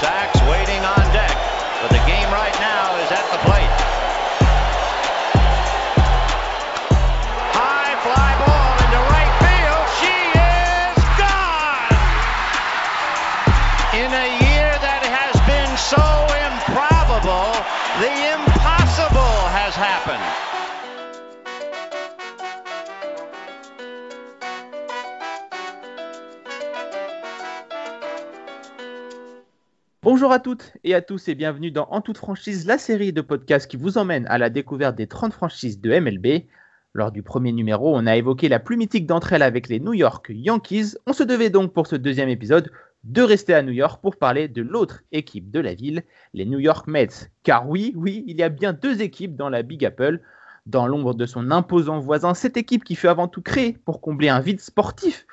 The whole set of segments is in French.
sacks. À toutes et à tous et bienvenue dans En toute franchise, la série de podcasts qui vous emmène à la découverte des 30 franchises de MLB. Lors du premier numéro, on a évoqué la plus mythique d'entre elles avec les New York Yankees. On se devait donc pour ce deuxième épisode de rester à New York pour parler de l'autre équipe de la ville, les New York Mets. Car oui, oui, il y a bien deux équipes dans la Big Apple. Dans l'ombre de son imposant voisin, cette équipe qui fut avant tout créée pour combler un vide sportif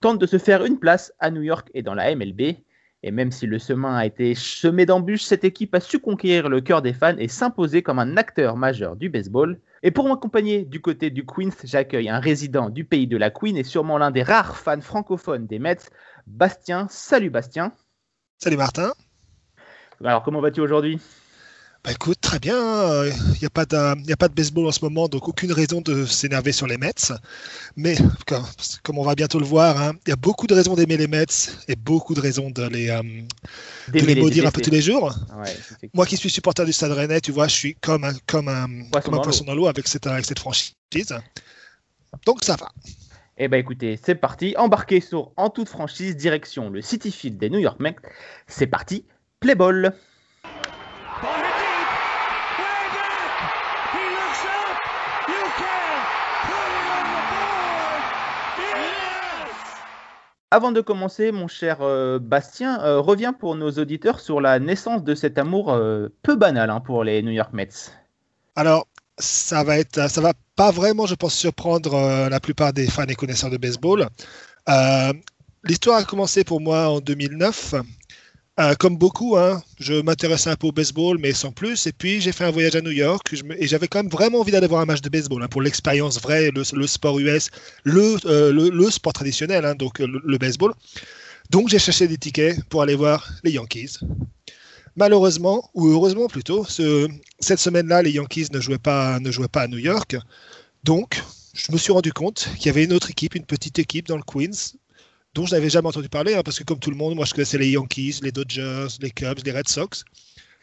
tente de se faire une place à New York et dans la MLB. Et même si le chemin a été semé d'embûches, cette équipe a su conquérir le cœur des fans et s'imposer comme un acteur majeur du baseball. Et pour m'accompagner du côté du Queens, j'accueille un résident du pays de la Queen et sûrement l'un des rares fans francophones des Mets, Bastien. Salut Bastien. Salut Martin. Alors comment vas-tu aujourd'hui? Bah écoute, très bien. Il n'y a, pas de, a pas de baseball en ce moment, donc aucune raison de s'énerver sur les Mets. Mais comme, comme, on va bientôt le voir, hein, il y a beaucoup de raisons d'aimer les Mets et beaucoup de raisons de les, euh, de les maudire un peu tous les jours. Ouais, Moi qui suis supporter du Stade Rennais, tu vois, je suis comme un, comme un, Poisson comme un dans poisson dans l'eau avec cette, avec cette franchise. Donc ça va. Eh ben écoutez, c'est parti. Embarquez sur En toute franchise, direction le City Field des New York Mets. C'est parti, play. Ball Avant de commencer, mon cher euh, Bastien, euh, reviens pour nos auditeurs sur la naissance de cet amour euh, peu banal hein, pour les New York Mets. Alors, ça va être, ça va pas vraiment, je pense, surprendre la plupart des fans et connaisseurs de baseball. L'histoire a commencé pour moi en 2009. Euh, comme beaucoup, hein, je m'intéressais un peu au baseball, mais sans plus. Et puis, j'ai fait un voyage à New York et j'avais quand même vraiment envie d'aller voir un match de baseball hein, pour l'expérience vraie, le, sport US, le, euh, le, sport traditionnel, hein, donc le, baseball. Donc, j'ai cherché des tickets pour aller voir les Yankees. Malheureusement, ou heureusement plutôt, ce, cette semaine-là, les Yankees ne jouaient, pas, ne jouaient pas à New York. Donc, je me suis rendu compte qu'il y avait une autre équipe, une petite équipe dans le Queens, dont je n'avais jamais entendu parler, hein, parce que comme tout le monde, moi je connaissais les Yankees, les Dodgers, les Cubs, les Red Sox,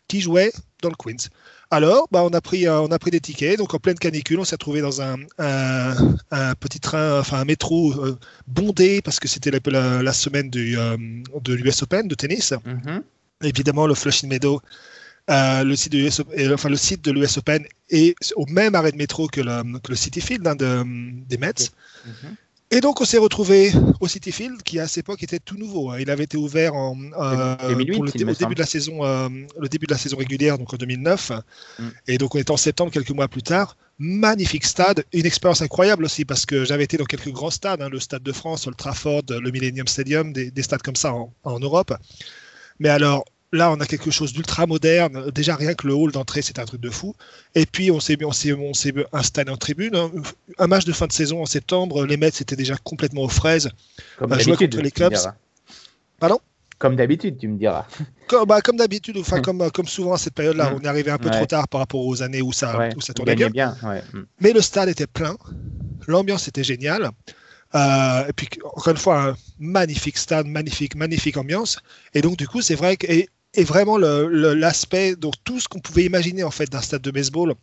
qui jouaient dans le Queens. Alors, bah, on, a pris, euh, on a pris des tickets, donc en pleine canicule, on s'est retrouvé dans un, un, un petit train, enfin un métro euh, bondé, parce que c'était la, la- la semaine du, euh, de l'US Open de tennis Mhm. évidemment le Flushing Meadow, euh, le site de l'US et, enfin, le site de l'US Open est au même arrêt de métro que le, que le City Field hein, de- des Mets. Mhm. Et donc on s'est retrouvé au City Field qui à cette époque était tout nouveau. hein. Il avait été ouvert en, euh, 2008, pour le, au début de la saison, euh, le début de la saison régulière, donc en 2009. Mm. Et donc on est en septembre, quelques mois plus tard. Magnifique stade, une expérience incroyable aussi parce que j'avais été dans quelques grands stades, hein, le Stade de France, le Trafford, le Millennium Stadium, des, des stades comme ça en, en Europe. Mais alors là, on a quelque chose d'ultra moderne. Déjà rien que le hall d'entrée, c'est un truc de fou. Et puis on s'est on s'est on s'est installé en tribune. hein. Un match de fin de saison en septembre, les Mets étaient déjà complètement aux fraises. Comme Bah, d'habitude, contre les tu me Cubs. diras. Pardon? Comme d'habitude, tu me diras. Comme, bah, comme d'habitude, enfin comme, comme souvent à cette période-là, Mm. on est arrivé un peu Ouais. trop tard par rapport aux années où ça, Ouais, où ça tournait bien. gagnais bien. ouais. Mm. Mais le stade était plein, l'ambiance était géniale. Euh, et puis encore une fois, un magnifique stade, magnifique, magnifique ambiance. Et donc du coup, c'est vrai que et, et vraiment l'aspect, donc tout ce qu'on pouvait imaginer en fait d'un stade de baseball,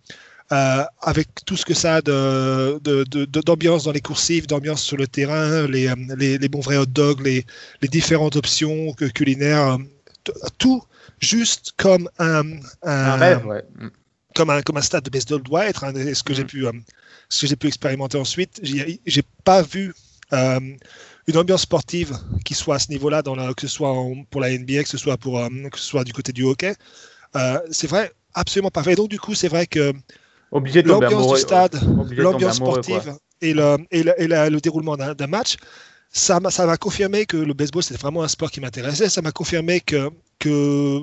euh, avec tout ce que ça a de- de- de- de- d'ambiance dans les coursives, d'ambiance sur le terrain, les, euh, les, les bons vrais hot dogs, les, les différentes options culinaires, euh, tout juste comme un, Un un- rêve, ouais. Mm. comme un, comme un stade de baseball doit être. hein, et ce que j'ai Mm. pu, euh, ce que j'ai pu expérimenter ensuite, j'ai j'ai pas vu euh, une ambiance sportive qui soit à ce niveau-là, que ce soit en- pour la NBA, que ce soit pour que ce soit du côté du hockey. Euh, c'est vrai, absolument parfait. Et donc du coup, c'est vrai que l'ambiance du stade, l'ambiance sportive quoi. et, le, et, le, et la- le déroulement d'un match, ça m'a ça m'a confirmé que le baseball c'était vraiment un sport qui m'intéressait. Ça m'a confirmé que que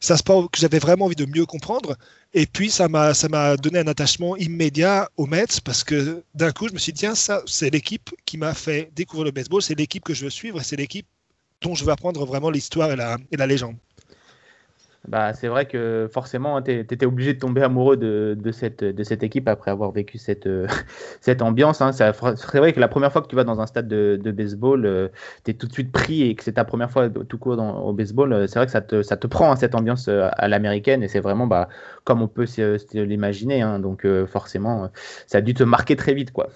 c'est un sport que j'avais vraiment envie de mieux comprendre. Et puis ça m'a ça m'a donné un attachement immédiat aux Mets parce que d'un coup je me suis dit tiens ça c'est l'équipe qui m'a fait découvrir le baseball, c'est l'équipe que je veux suivre c'est l'équipe dont je veux apprendre vraiment l'histoire et la, et la légende. Bah, c'est vrai que forcément, tu étais obligé de tomber amoureux de, cette, équipe après avoir vécu cette, euh, ambiance. Hein. C'est vrai que la première fois que tu vas dans un stade de, baseball, euh, tu es tout de suite pris et que c'est ta première fois tout court au baseball. euh, C'est vrai que ça te, prend hein, cette ambiance euh, à l'américaine et c'est vraiment bah, comme on peut l'imaginer. hein. Donc forcément, ça a dû te marquer très vite. quoi.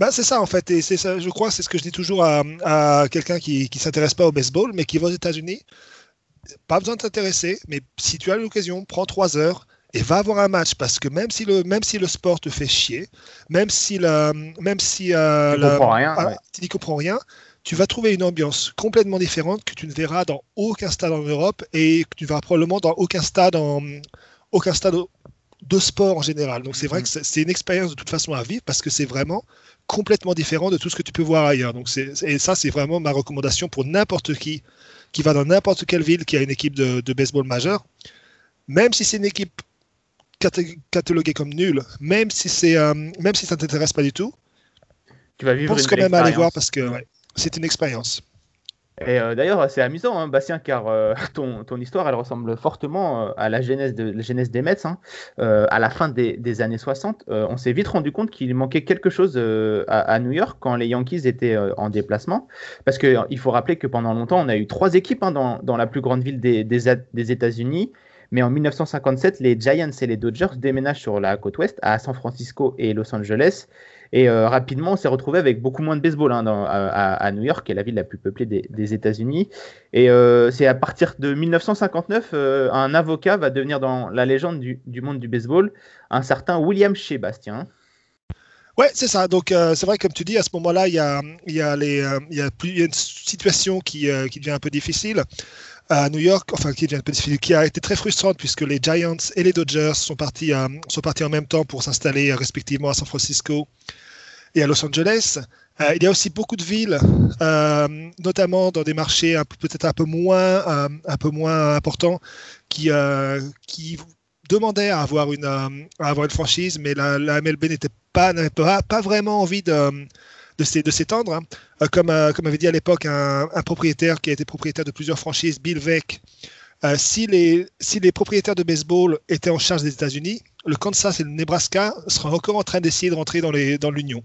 Bah, c'est ça en fait, et je crois, c'est ce que je dis toujours à, à quelqu'un qui ne s'intéresse pas au baseball, mais qui va aux États-Unis. Pas besoin de t'intéresser, mais si tu as l'occasion, prends trois heures et va avoir un match parce que même si le, même si le sport te fait chier, même si, la, même si euh, Tu comprends ah, ouais. n'y comprends rien, tu vas trouver une ambiance complètement différente que tu ne verras dans aucun stade en Europe et que tu verras probablement dans aucun stade en aucun stade de sport en général. Donc c'est vrai que c'est c'est une expérience de toute façon à vivre parce que c'est vraiment complètement différent de tout ce que tu peux voir ailleurs. Donc et ça c'est vraiment ma recommandation pour n'importe qui qui va dans n'importe quelle ville qui a une équipe de, de baseball majeure, même si c'est une équipe cata- cataloguée comme nulle, même si c'est euh, même si ça t'intéresse pas du tout, Tu vas vivre pense une quand même à aller voir parce que ouais, c'est une expérience. Et euh, d'ailleurs, c'est amusant, hein, Bastien, car euh, ton, ton histoire, elle ressemble fortement euh, à la genèse, de, la genèse des Mets. hein. À la fin des, des années 60, euh, on s'est vite rendu compte qu'il manquait quelque chose à, New York quand les Yankees étaient en déplacement. Parce qu'il faut rappeler que pendant longtemps, on a eu trois équipes hein, dans, dans la plus grande ville des, des, des États-Unis. Mais en 1957, les Giants et les Dodgers déménagent sur la côte ouest, à San Francisco et Los Angeles. Et euh, rapidement, on s'est retrouvé avec beaucoup moins de baseball hein, à, New York, qui est la ville la plus peuplée des, États-Unis. Et euh, c'est à partir de 1959, euh, un avocat va devenir dans la légende du, monde du baseball, un certain William Shea, Bastien. Ouais, c'est ça. Donc, euh, c'est vrai, comme tu dis, à ce moment-là, il y a, une situation qui devient un peu difficile à New York, enfin, qui a été très frustrante puisque les Giants et les Dodgers sont partis, euh, sont partis en même temps pour s'installer euh, respectivement à San Francisco et à Los Angeles. Euh, il y a aussi beaucoup de villes, notamment dans des marchés peut-être un peu moins, un peu moins importants, qui, demandaient à avoir une, à avoir une franchise, mais la, la MLB n'était pas, n'avait pas, pas vraiment envie de, de s'é- de s'étendre. hein. Euh, comme, euh, comme avait dit à l'époque un, un propriétaire qui a été propriétaire de plusieurs franchises, Bill Veck, euh, si, les, si les propriétaires de baseball étaient en charge des États-Unis, le Kansas et le Nebraska seraient encore en train d'essayer de rentrer dans l'Union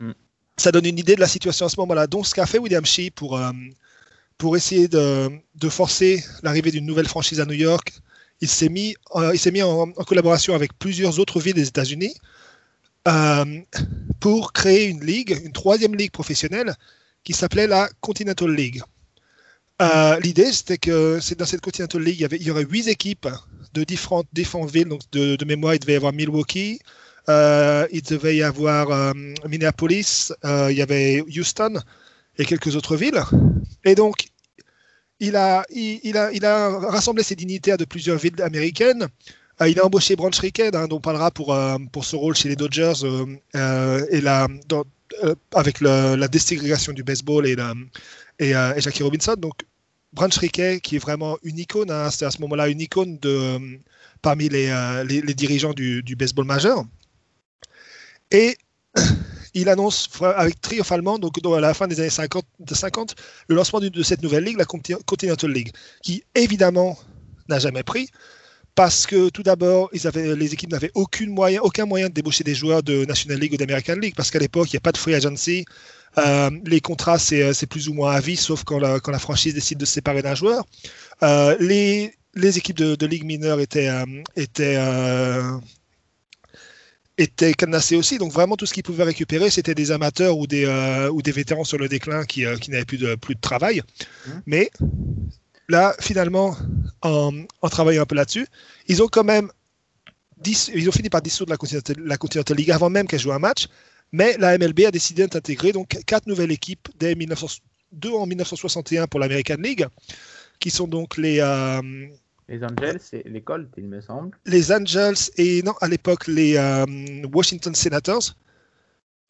Mm. ça donne une idée de la situation à ce moment-là. Donc, ce qu'a fait William Shea pour, euh, pour essayer de, de forcer l'arrivée d'une nouvelle franchise à New York, il s'est mis, euh, il s'est mis en, en collaboration avec plusieurs autres villes des États-Unis euh, pour créer une ligue, une troisième ligue professionnelle qui s'appelait la Continental League. Euh, L'idée, c'était que dans cette Continental League, il y, aurait huit équipes de différentes, différentes villes. Donc, de, mémoire, il devait y avoir Milwaukee, euh, il devait y avoir Minneapolis, il y avait Houston et quelques autres villes. Et donc, il a, il a rassemblé ses dignitaires de plusieurs villes américaines. Euh, il a embauché Branch Rickard, hein, dont on parlera pour, euh, pour ce rôle chez les Dodgers euh, euh, et la, avec la déségrégation du baseball et, Jackie Robinson. Donc, Branch Rickey, qui est vraiment une icône, hein, c'est à ce moment-là une icône de, parmi les, les, dirigeants du, baseball majeur. Et il annonce avec triomphalement, donc à la fin des années 50, de 50 le lancement d'une- de cette nouvelle ligue, la Conti- Continental League, qui évidemment n'a jamais pris. Parce que tout d'abord, ils avaient- les équipes n'avaient aucun moyen, aucun moyen de débaucher des joueurs de National League ou d'American League, parce qu'à l'époque, il n'y a pas de free agency. Euh, les contrats, c'est euh, c'est plus ou moins à vie, sauf quand la, quand la franchise décide de se séparer d'un joueur. Euh, les, les équipes de, de ligue mineure étaient, euh, étaient, étaient cadenassées aussi. Donc vraiment, tout ce qu'ils pouvaient récupérer, c'était des amateurs ou des, ou des vétérans sur le déclin qui, qui n'avaient plus de, plus de travail. Mhm. Mais là, finalement, en, en travaillant un peu là-dessus, ils ont quand même dis- ils ont fini par dissoudre la Continental, la Continental League avant même qu'elle joue un match. Mais la MLB a décidé d'intégrer donc quatre nouvelles équipes dès 1900 deux en 1961 pour l'American League, qui sont donc les, euh, Les Angels et les Colts, il me semble. les Angels et non à l'époque les euh, Washington Senators,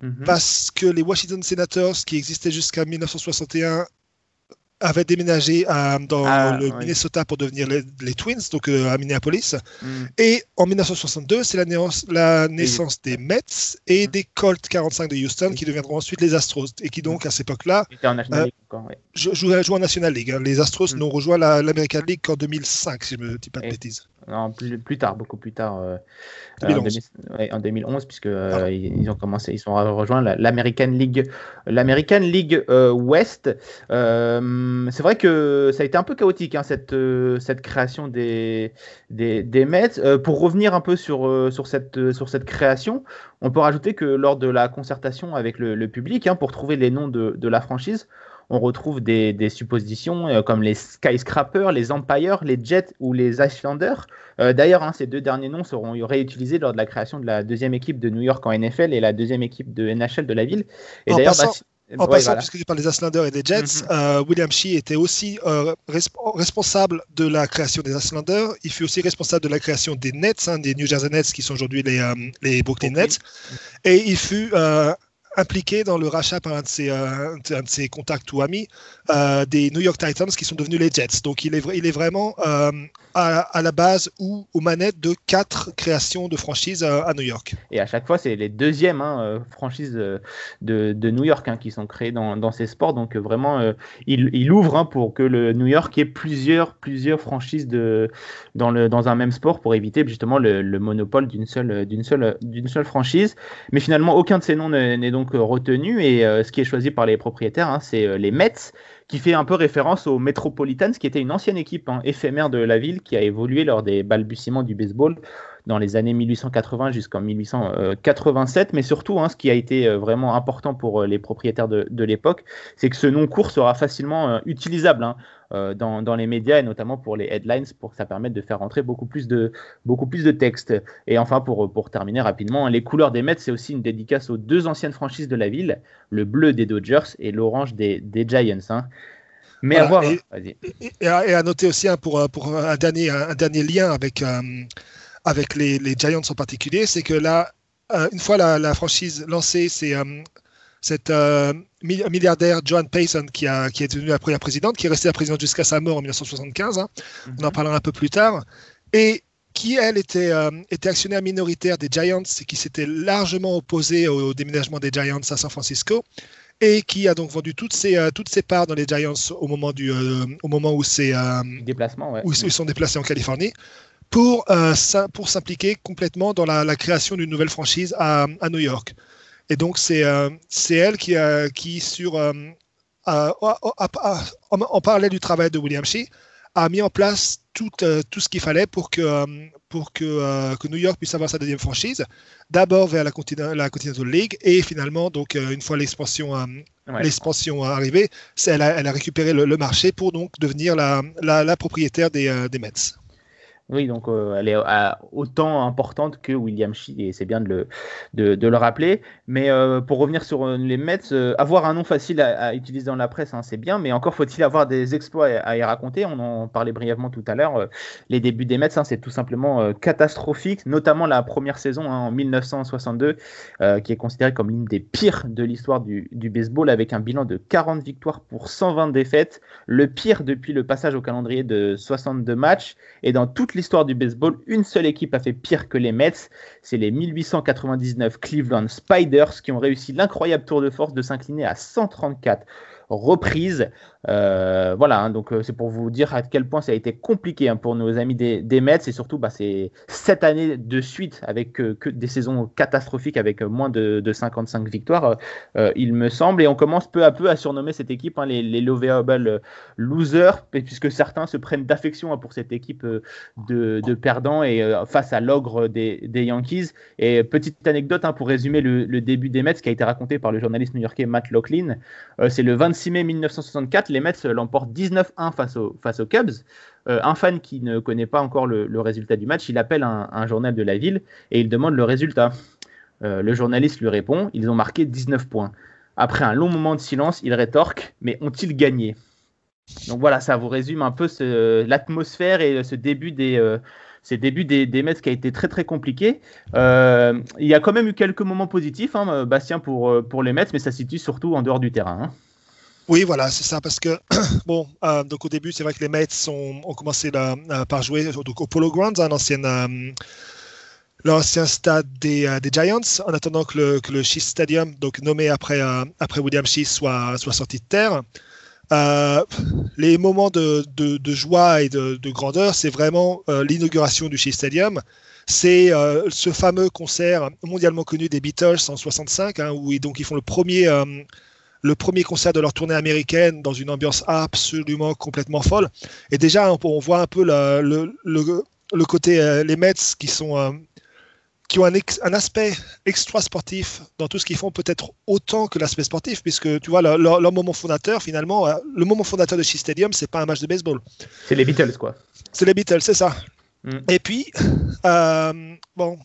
Mhm. parce que les Washington Senators qui existaient jusqu'à 1961 avaient déménagé à- dans Ah, le oui. Minnesota pour devenir les, les Twins, donc euh, à Minneapolis. Mhm. Et en 1962, c'est la, naissance- la naissance des Mets et Mhm. des Colts 45 de Houston qui deviendront ensuite les Astros et qui donc à cette époque-là Euh, encore, ouais. Je joue, joue en National League. hein. Les Astros Mm. n'ont rejoint la- l'American League qu'en 2005, si je me dis pas de Et- bêtises. Non, plus, plus tard, beaucoup plus tard. euh, 2011. en, 2000 ouais, en 2011, puisque euh, Pardon. ils, ils ont commencé, ils ont rejoint la- l'American League, l'American League euh, West. Euh, c'est vrai que ça a été un peu chaotique hein, cette euh, cette création des des, des Mets. Euh, pour revenir un peu sur euh, sur cette euh, sur cette création, on peut rajouter que lors de la concertation avec le, le public, hein, pour trouver les noms de, de la franchise, on retrouve des, des suppositions euh, comme les Skyscrapers, les Empires, les Jets ou les Islanders. Euh, D'ailleurs, hein, ces deux derniers noms seront réutilisés lors de la création de la deuxième équipe de New York en NFL et la deuxième équipe de NHL de la ville. Et En d'ailleurs, passant- bah, En ouais, passant, voilà. puisque tu parles des Islanders et des Jets, Mhm. euh, William Shea était aussi euh, resp- responsable de la création des Islanders. Il fut aussi responsable de la création des Nets, hein, des New Jersey Nets, qui sont aujourd'hui les, euh, les Brooklyn. Nets. Et il fut impliqué dans le rachat par un de ses, euh, contacts ou amis euh, des New York Titans, qui sont devenus les Jets. Donc il est, vraiment euh, à, la base ou aux manettes de quatre créations de franchises à New York. Et à chaque fois, c'est les deuxièmes hein, franchises de, New York hein, qui sont créées dans, ces sports. Donc vraiment, il, ouvre hein, pour que le New York ait plusieurs, franchises dans, un même sport pour éviter justement le, le monopole d'une seule, franchise. Mais finalement, aucun de ces noms n'est n'est euh, retenu. Et euh, ce qui est choisi par les propriétaires, hein, c'est euh, les Mets qui fait un peu référence aux Metropolitans, qui était une ancienne équipe hein, éphémère de la ville qui a évolué lors des balbutiements du baseball dans les années 1880 jusqu'en 1887, mais surtout, hein, ce qui a été vraiment important pour les propriétaires de, l'époque, c'est que ce nom court sera facilement utilisable dans, dans les médias et notamment pour les headlines, pour que ça permette de faire rentrer beaucoup plus de, beaucoup plus de texte. Et enfin, pour, pour terminer rapidement, les couleurs des Mets, c'est aussi une dédicace aux deux anciennes franchises de la ville, le bleu des Dodgers et l'orange des, des Giants. hein. Mais Voilà, à voir. et- Vas-y. Et, et à, et à noter aussi hein, pour, euh, pour un, dernier, un, dernier lien avec, euh, avec les, les Giants en particulier, c'est que là, euh, une fois la, la franchise lancée, c'est euh, cet euh, mi- milliardaire Joan Payson qui, a, qui est devenue la première présidente, qui est restée la présidente jusqu'à sa mort en 1975. hein. On en parlera un peu plus tard. Et qui, elle, était, euh, était actionnaire minoritaire des Giants et qui s'était largement opposée au, au déménagement des Giants à San Francisco et qui a donc vendu toutes ses, euh, toutes ses parts dans les Giants au moment, du, euh, au moment où, Déplacement, ouais. où ils sont déplacés en Californie pour, pour s'impliquer complètement dans la, la création d'une nouvelle franchise à, à New York. Et donc, c'est euh, elle qui, euh, qui sur, euh, en, parallèle du travail de William Shea, a mis en place tout, euh, tout ce qu'il fallait pour que, pour que, euh, que New York puisse avoir sa deuxième franchise. D'abord vers la, Continental, la Continental League et finalement, donc, euh, une fois l'expansion Ouais. l'expansion arrivée, elle a, elle a récupéré le, le marché pour donc devenir la, la, la propriétaire des, des Mets. Oui, donc euh, elle est euh, autant importante que William Shea, et c'est bien de le, de, le rappeler. Mais euh, pour revenir sur les Mets, avoir un nom facile à, utiliser dans la presse, hein, c'est bien, mais encore faut-il avoir des exploits à, y raconter. On en parlait brièvement tout à l'heure. les débuts des Mets, hein, c'est tout simplement catastrophique, notamment la première saison hein, en 1962, euh, qui est considérée comme l'une des pires de l'histoire du, du baseball, avec un bilan de 40 victoires pour 120 défaites, le pire depuis le passage au calendrier de 62 matchs. Et dans toute l'histoire du baseball, une seule équipe a fait pire que les Mets. C'est les 1899 Cleveland Spiders qui ont réussi l'incroyable tour de force de s'incliner à 134 reprises. Euh, voilà, hein, donc euh, c'est pour vous dire à quel point ça a été compliqué hein, pour nos amis des, Mets et surtout bah, c'est sept années de suite avec euh, que des saisons catastrophiques avec moins de, de 55 victoires, il me semble. Et on commence peu à peu à surnommer cette équipe hein, les, les lovable losers, puisque certains se prennent d'affection pour cette équipe de, perdants et face à l'ogre des, Yankees. Et petite anecdote pour résumer le, début des Mets qui a été raconté par le journaliste new-yorkais Matt. Euh, c'est le 26 mai 1964, les Mets l'emportent 19-1 face, au, face aux Cubs. Euh, un fan qui ne connaît pas encore le, résultat du match, il appelle un, journal de la ville et il demande le résultat. Euh, le journaliste lui répond ils ont marqué 19 points. Après un long moment de silence, il rétorque mais ont-ils gagné? Donc voilà, ça vous résume un peu l'atmosphère et ce début des. Euh, ces débuts des, Mets qui a été très très compliqué. Il y a quand même eu quelques moments positifs, hein, Bastien, pour, pour les Mets, mais ça se situe surtout en dehors du terrain. Hein. Oui, voilà, c'est ça, parce que, bon, euh, donc au début, c'est vrai que les Mets ont, commencé là, euh, par jouer donc, au Polo Grounds, l'ancien, euh, l'ancien stade des, Giants, en attendant que le, que le Shea Stadium, donc nommé après, après William Shea, soit, soit sorti de terre. Les moments de, de- joie et de, de grandeur, c'est vraiment l'inauguration du Shea Stadium. C'est ce fameux concert mondialement connu des Beatles en 65, hein, où ils, donc ils font le premier, le premier concert de leur tournée américaine dans une ambiance absolument complètement folle. Et déjà, on, on voit un peu la- le, le, le côté, euh, les Mets qui sont euh, qui ont un, ex- un aspect extra sportif dans tout ce qu'ils font, peut-être autant que l'aspect sportif, puisque tu vois, leur, leur- leur moment fondateur, finalement, euh, le moment fondateur de Shea Stadium, c'est pas un match de baseball. C'est les Beatles, quoi. C'est les Beatles, c'est ça. Mm. Et puis, euh, bon,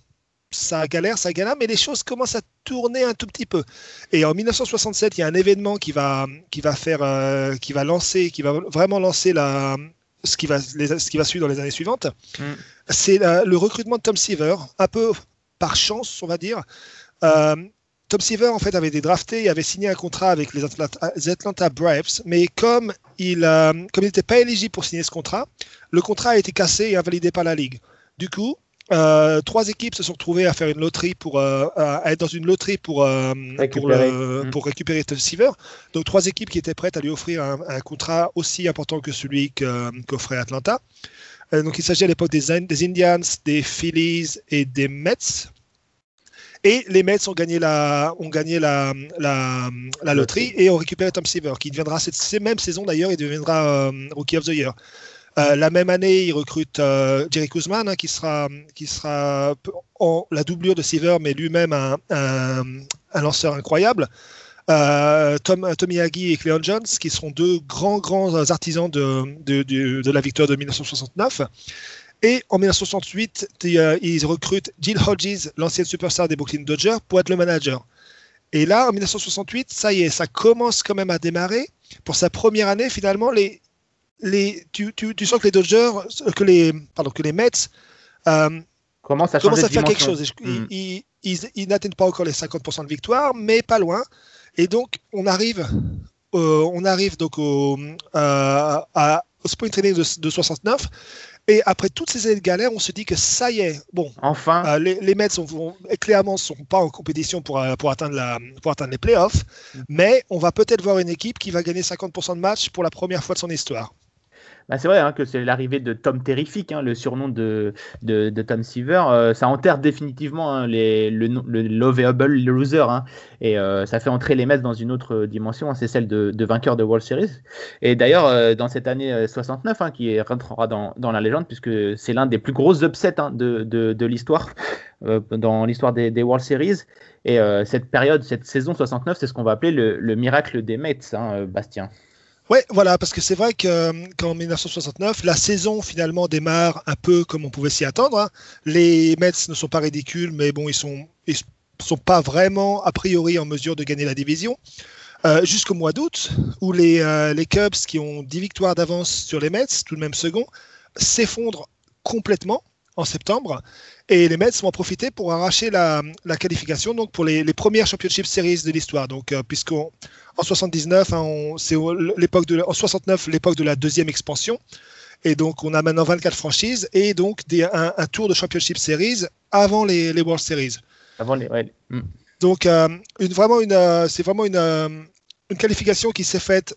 ça galère, ça galère, mais les choses commencent à tourner un tout petit peu. Et en 1967, il y a un événement qui va, qui va faire, euh, qui va lancer, qui va vraiment lancer la, ce qui va, les- ce qui va suivre dans les années suivantes. Mm. C'est la- le recrutement de Tom Seaver, un peu par chance, on va dire. Euh, Tom Seaver, en fait, avait été drafté et avait signé un contrat avec les Atlanta, les Atlanta Braves, mais comme il euh, comme il n'était pas éligible pour signer ce contrat, le contrat a été cassé et invalidé par la Ligue. Du coup, euh, trois équipes se sont retrouvées à faire une loterie pour euh, à être dans une loterie pour euh, pour, Récupérer. le- Mm. pour récupérer Tom Seaver. Donc trois équipes qui étaient prêtes à lui offrir un, un contrat aussi important que celui qu'offrait Atlanta. Donc il s'agit à l'époque des, In- des Indians, des Phillies et des Mets. Et les Mets ont gagné la, ont gagné la, la, la loterie et ont récupéré Tom Seaver, qui deviendra cette, cette même saison d'ailleurs, il deviendra Rookie of the Year. Euh, la même année, ils recrutent euh, Jerry Kuzman, hein, qui sera, qui sera en, la doublure de Seaver, mais lui-même un, lanceur incroyable. Euh, Tom, Tommy Agee et Cleon Jones, qui seront deux grands, grands artisans de, de, de, la victoire de 1969. Et en 1968, ils, euh, ils recrutent Jill Hodges, l'ancienne superstar des Brooklyn Dodgers, pour être le manager. Et là, en 1968, ça y est, ça commence quand même à démarrer. Pour sa première année, finalement, les, les, tu, tu, tu sens que les Dodgers, que les, pardon, que les Mets euh, à commencent à faire quelque chose. Et je- Mm. Ils, ils- ils- ils n'atteignent pas encore les 50% de victoire, mais pas loin. Et donc, on arrive, euh, on arrive donc au, euh, à- au sprint training de, de 69. Et après toutes ces années de galère, on se dit que ça y est, bon, Enfin, euh, les, les Mets sont, vont- clairement ne sont pas en compétition pour, pour, atteindre la, pour atteindre les playoffs, mais on va peut-être voir une équipe qui va gagner 50% de matchs pour la première fois de son histoire. Bah, c'est vrai hein, que c'est l'arrivée de Tom Terrific, hein, le surnom de, de, Tom Seaver. euh, ça enterre définitivement hein, les, le, le loser. et euh, ça fait entrer les Mets dans une autre dimension, c'est celle de, vainqueur de World Series. Et d'ailleurs, euh, dans cette année euh, 69, hein, qui rentrera dans, la légende, puisque c'est l'un des plus gros upsets de, de, l'histoire, dans l'histoire des, World Series. Et cette période, cette saison 69, c'est ce qu'on va appeler le, le miracle des Mets, Bastien. Ouais, voilà, parce que c'est vrai que euh, qu'en 1969, la saison finalement démarre un peu comme on pouvait s'y attendre. hein. Les Mets ne sont pas ridicules, mais bon, ils sont ils sont pas vraiment a priori en mesure de gagner la division. Euh, Jusqu'au mois d'août, où les, euh, les Cubs, qui ont 10 victoires d'avance sur les Mets, tout de même second, s'effondrent complètement en septembre. Et les Mets vont en profiter pour arracher la, la qualification donc pour les, les premières Championship Series de l'histoire. Donc, euh, puisqu'on en 79, hein, c'est l'époque de, en 69, l'époque de la deuxième expansion. Et donc, on a maintenant 24 franchises et donc des, un, un tour de Championship Series avant les, les World Series. Avant les, ouais, mm. Donc, euh, une, vraiment une, euh, c'est vraiment une, euh, une qualification qui s'est faite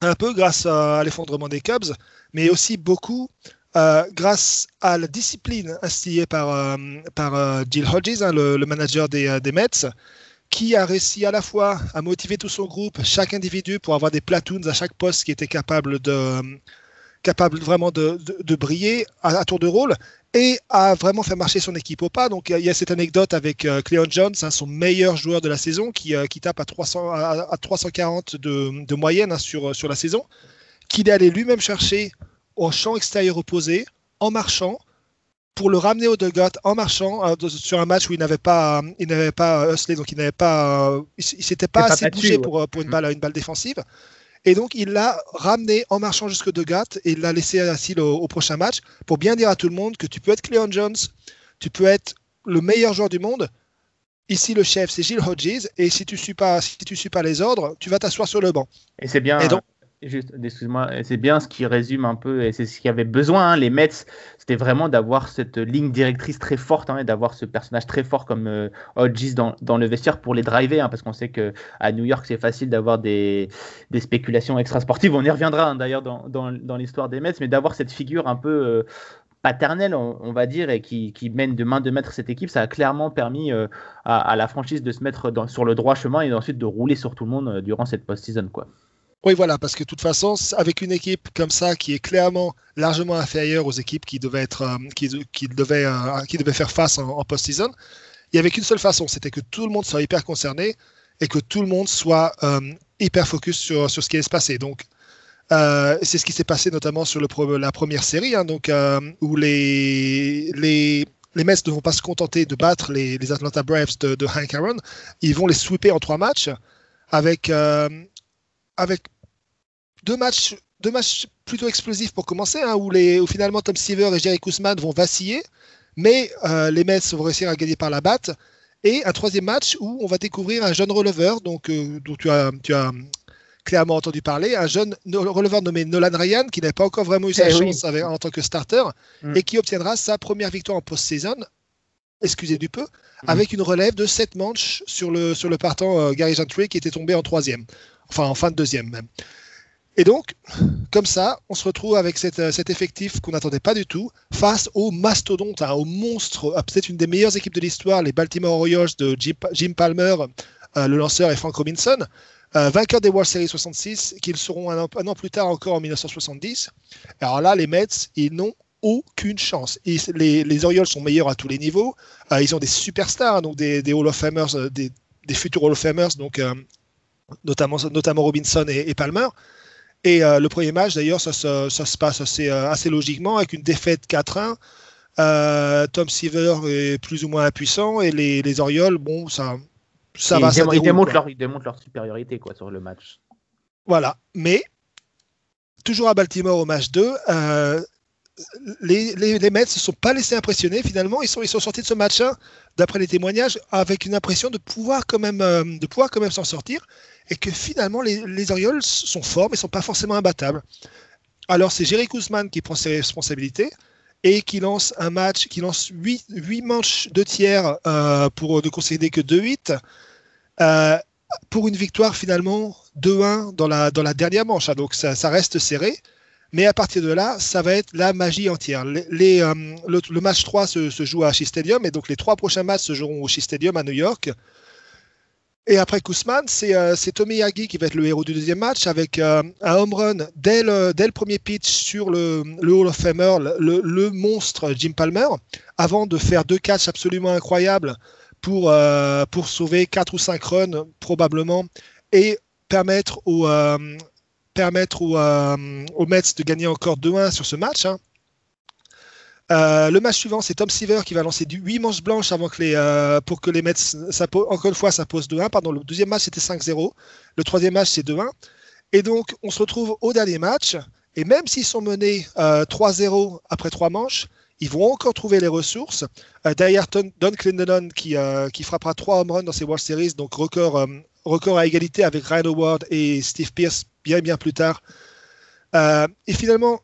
un peu grâce à l'effondrement des Cubs, mais aussi beaucoup euh, grâce à la discipline instillée par, euh, par euh, Jill Hodges, hein, le, manager des, euh, des Mets, qui a réussi à la fois à motiver tout son groupe, chaque individu, pour avoir des platoons à chaque poste qui étaient capables de capable vraiment de, de, briller à, tour de rôle et à vraiment faire marcher son équipe au pas. Donc il y, a cette anecdote avec euh, Cleon Jones, hein, son meilleur joueur de la saison, qui, euh, qui tape à, 300, à, à 340 de, de moyenne hein, sur, sur la saison, qu'il est allé lui-même chercher au champ extérieur opposé, en marchant, pour le ramener au dugout en marchant euh, sur un match où il n'avait pas, il n'avait pas hustlé, donc il n'avait pas, euh, il, il s'était pas assez battu, bougé ouais. pour, pour une balle, une balle défensive. Et donc, il l'a ramené en marchant jusque de Gat et il l'a laissé assis au, au, prochain match pour bien dire à tout le monde que tu peux être Cleon Jones, tu peux être le meilleur joueur du monde. Ici, le chef, c'est Gilles Hodges. Et si tu ne suis, pas, si tu suis pas les ordres, tu vas t'asseoir sur le banc. Et c'est bien. Et donc, juste, excuse-moi, c'est bien ce qui résume un peu, et c'est ce qu'il y avait besoin. hein, les Mets, c'était vraiment d'avoir cette ligne directrice très forte hein, et d'avoir ce personnage très fort comme euh, Hodges dans, dans le vestiaire pour les driver, hein, parce qu'on sait que à New York, c'est facile d'avoir des, des spéculations extra-sportives. On y reviendra d'ailleurs dans, dans, dans l'histoire des Mets, mais d'avoir cette figure un peu euh, paternelle, on, va dire, et qui, qui mène de main de maître cette équipe, ça a clairement permis euh, à, la franchise de se mettre sur le droit chemin et ensuite de rouler sur tout le monde euh, durant cette post-season. Quoi. Oui, voilà, parce que de toute façon, avec une équipe comme ça qui est clairement largement inférieure aux équipes qui devaient être, euh, qui, devaient, euh, qui devaient faire face en, post-season, il n'y avait qu'une seule façon, c'était que tout le monde soit hyper concerné et que tout le monde soit euh, hyper focus sur, sur ce qui allait se passer. Donc, c'est ce qui s'est passé notamment sur la première série, hein, donc, où les, les, les Mets ne vont pas se contenter de battre les, Atlanta Braves de, de Hank Aaron, ils vont les sweeper en trois matchs avec, avec deux matchs, deux matchs plutôt explosifs pour commencer, hein, où, les, où finalement Tom Seaver et Jerry Koosman vont vaciller, mais euh, les Mets vont réussir à gagner par la batte. Et un troisième match où on va découvrir un jeune releveur, donc, euh, dont tu as, tu as clairement entendu parler, un jeune releveur nommé Nolan Ryan, qui n'avait pas encore vraiment eu sa Eh oui. chance avec- en tant que starter, Mm. et qui obtiendra sa première victoire en post-saison, excusez du peu, Mm. avec une relève de 7 manches sur le, sur le partant euh, Gary Gentry, qui était tombé en troisième, enfin en fin de deuxième même. Et donc, comme ça, on se retrouve avec euh, cet effectif qu'on n'attendait pas du tout face au mastodonte, hein, au monstre, à peut-être une des meilleures équipes de l'histoire, les Baltimore Orioles de Jim, Palmer, euh, le lanceur et Frank Robinson, euh, vainqueurs des World Series 66, qu'ils seront un an, plus tard encore en 1970. Alors là, les Mets, ils n'ont aucune chance. Les, les Orioles sont meilleurs à tous les niveaux. Euh, ils ont des superstars, donc des, Hall of Famers, euh, des, des futurs Hall of Famers, donc euh, notamment, notamment Robinson et, et Palmer. Et euh, le premier match, d'ailleurs, ça, se- ça se passe assez, euh, assez logiquement avec une défaite 4-1. Euh, Tom Seaver est plus ou moins impuissant et les, les Orioles, bon, ça, ça Et va. ils, ça démon- ils démontrent leur, ils démontrent leur supériorité quoi, sur le match. Voilà. Mais, toujours à Baltimore au match 2, euh, les, Mets ne se sont pas laissés impressionner finalement. Ils sont, sortis de ce match 1, d'après les témoignages, avec une impression de pouvoir quand même, euh, de pouvoir quand même s'en sortir. Et que finalement, les, les Orioles sont forts, mais ne sont pas forcément imbattables. Alors, c'est Jerry Koosman qui prend ses responsabilités et qui lance un match, qui lance 8, manches de tiers euh, pour ne concéder que 2-8. Euh, pour une victoire finalement 2-1 dans la, dans la dernière manche. hein. donc ça reste serré. Mais à partir de là, ça va être la magie entière. Euh, le, match 3 se, joue à Shea Stadium et donc les trois prochains matchs se joueront au Shea Stadium à New York. Et après Kousman, c'est euh, Yagi qui va être le héros du deuxième match avec euh, un home run dès le, premier pitch sur le, Hall of Famer, le, monstre Jim Palmer, avant de faire deux catchs absolument incroyables pour, euh, sauver 4 ou 5 runs probablement et permettre aux, permettre aux, euh, Mets de gagner encore 2-1 sur ce match. hein. Euh, le match suivant, c'est Tom Seaver qui va lancer du 8 manches blanches euh, pour que les Mets, encore une fois, s'imposent 2-1. Pardon, le deuxième match, c'était 5-0. Le troisième match, c'est 2-1. Et donc, on se retrouve au dernier match. Et même s'ils sont menés euh, 3-0 après trois manches, ils vont encore trouver les ressources. Euh, derrière Don qui, euh, qui frappera trois home runs dans ces World Series, donc record, euh, record à égalité avec Ryan Howard et Steve Pierce bien plus tard. Et finalement,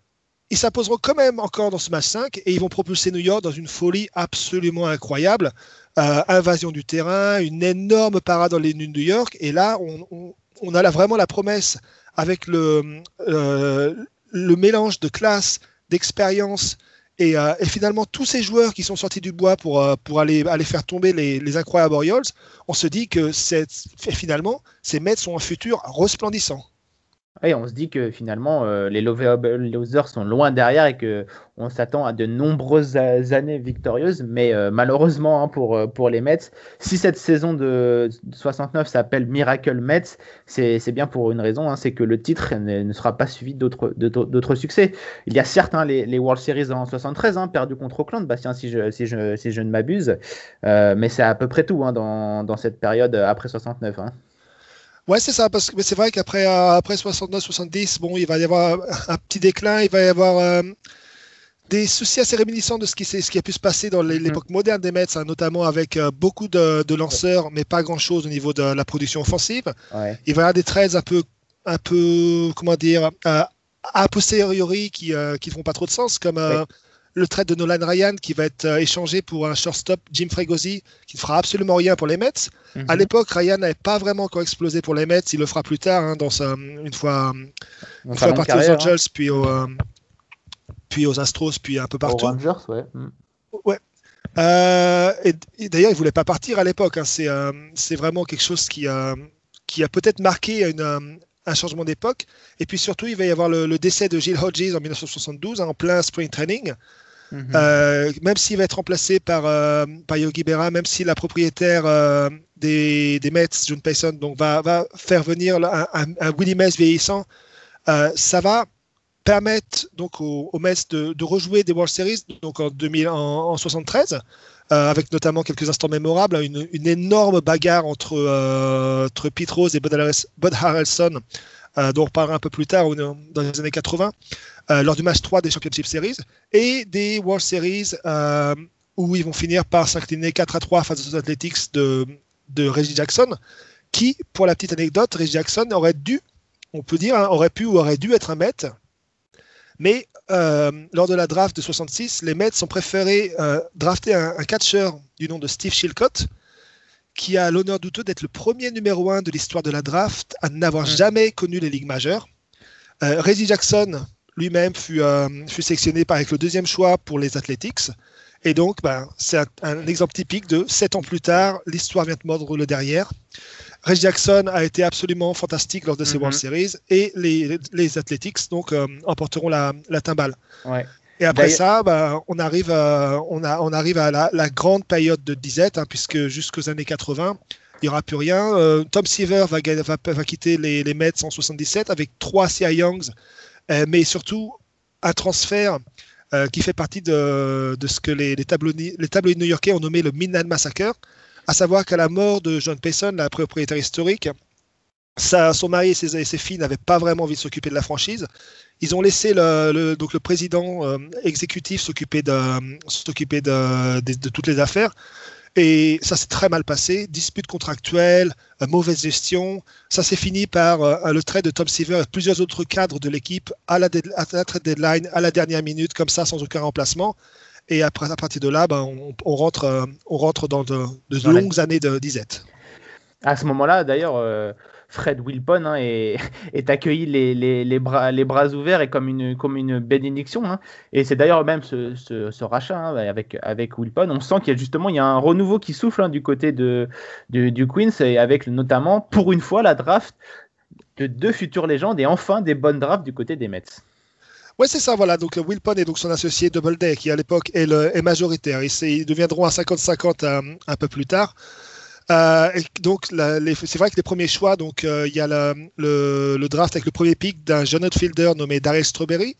ils s'imposeront quand même encore dans ce match 5 et ils vont propulser New York dans une folie absolument incroyable. Invasion du terrain, une énorme parade dans les nuits de New York. Et là, on, a vraiment la promesse avec le, le mélange de classe, d'expérience et, euh, et finalement tous ces joueurs qui sont sortis du bois pour, euh, aller, faire tomber les, les incroyables Orioles, on se dit que finalement, ces Mets sont un futur resplendissant. Et on se dit que finalement, euh, les losers sont loin derrière et que on s'attend à de nombreuses années victorieuses. Mais euh, malheureusement hein, pour, euh, pour les Mets, si cette saison de 69 s'appelle Miracle Mets, c'est bien pour une raison, hein, c'est que le titre ne, sera pas suivi d'autres succès. Il y a certes hein, les, World Series en 73, hein, perdu contre Oakland, Bastien, si je, si je, si je ne m'abuse. Euh, mais c'est à peu près tout dans, dans cette période après 69. Ouais, c'est ça, parce que c'est vrai qu'après euh, après 69-70, bon, il va y avoir un petit déclin, il va y avoir euh, des soucis assez réminiscents de ce qui, ce qui a pu se passer dans Mhm. l'époque moderne des Mets, hein, notamment avec euh, beaucoup de, de lanceurs, mais pas grand-chose au niveau de la production offensive. Ouais. Il va y avoir des trades un peu, un peu, comment dire, euh, a posteriori qui ne font pas trop de sens, comme Ouais. Le trade de Nolan Ryan qui va être euh, échangé pour un shortstop Jim Fregosi qui ne fera absolument rien pour les Mets. Mhm. À l'époque, Ryan n'avait pas vraiment encore explosé pour les Mets. Il le fera plus tard, hein, dans sa, une fois, Dans une fois parti carrière, aux Angels, puis, au, euh, puis aux Astros, puis un peu hein. Aux partout. Rangers, ouais. Mm. Euh, et, et d'ailleurs, il voulait pas partir à l'époque. hein. C'est euh, vraiment quelque chose qui, a qui a peut-être marqué une, euh, un changement d'époque. Et puis surtout, il va y avoir le, le décès de Gilles Hodges en 1972, hein, en plein spring training. Mhm. Euh, même s'il va être remplacé par, euh, par Yogi Berra, même si la propriétaire euh, des, Mets, June Payson, donc va, va faire venir un, un, un Willie Mays vieillissant, ça va permettre donc aux, Mets de, de rejouer des World Series donc en, 2000, en, en 73, euh, avec notamment quelques instants mémorables, hein, une, une énorme bagarre entre, entre Pete Rose et Bud Harrelson, euh, dont on reparlera un peu plus tard, dans les années 80, euh, lors du match 3 des Championship Series, et des World Series euh, où ils vont finir par s'incliner 4 à 3 face aux Athletics de, de Reggie Jackson, qui, pour la petite anecdote, Reggie Jackson aurait dû, on peut dire, hein, aurait pu ou aurait dû être un Met, mais euh, lors de la draft de 66, les Mets ont préféré drafter un, un catcheur du nom de Steve Chilcott, qui a l'honneur douteux d'être le premier numéro 1 de l'histoire de la draft à n'avoir jamais connu les ligues majeures. Euh, Reggie Jackson lui-même fut, euh, fut sélectionné par, avec le deuxième choix pour les Athletics. Et donc, ben, c'est un, un exemple typique de sept ans plus tard, l'histoire vient de mordre le derrière. Reggie Jackson a été absolument fantastique lors de ces Mhm. World Series et les, les Athletics donc, euh, emporteront la, la timbale. Ouais. Et après ça, bah, on, arrive, à, on, a, on arrive à la, la grande période de disette, hein, puisque jusqu'aux années 80, il n'y aura plus rien. Euh, Tom Seaver va, ga- va, va quitter les, les Mets en 77 avec trois Cy Youngs, euh, mais surtout un transfert euh, qui fait partie de, de ce que les, les, tabloïds, les tabloïds new-yorkais ont nommé le Midnight Massacre, à savoir qu'à la mort de John Payson, la propriétaire historique, sa- son mari et ses, et ses filles n'avaient pas vraiment envie de s'occuper de la franchise. Ils ont laissé le, le- donc le président euh, exécutif s'occuper de, s'occuper de, de- de toutes les affaires. Et ça s'est très mal passé. Dispute contractuelle, euh, mauvaise gestion. Ça s'est fini par euh, le trait de Tom Seaver et plusieurs autres cadres de l'équipe à la, dead- à la trade deadline, à la dernière minute, comme ça, sans aucun remplacement. Et après, à partir de là, ben, on, on rentre, on rentre dans de, longues années de disette. À ce moment-là, d'ailleurs, Fred Wilpon hein, est, accueilli les, bras, ouverts et comme une, bénédiction. hein. Et c'est d'ailleurs même ce, rachat hein, avec, Wilpon. On sent qu'il y a justement il y a un renouveau qui souffle du côté de, du, Queens et avec notamment, pour une fois, la draft de deux futures légendes et enfin des bonnes drafts du côté des Mets. Ouais, c'est ça, voilà. Donc, Wilpon et donc son associé Doubleday, qui à l'époque est, majoritaire. Ils, ils deviendront à 50-50 euh, un peu plus tard. Euh, donc, c'est vrai que les premiers choix, donc euh, il y a le, draft avec le premier pick d'un jeune outfielder nommé Darrell Strawberry.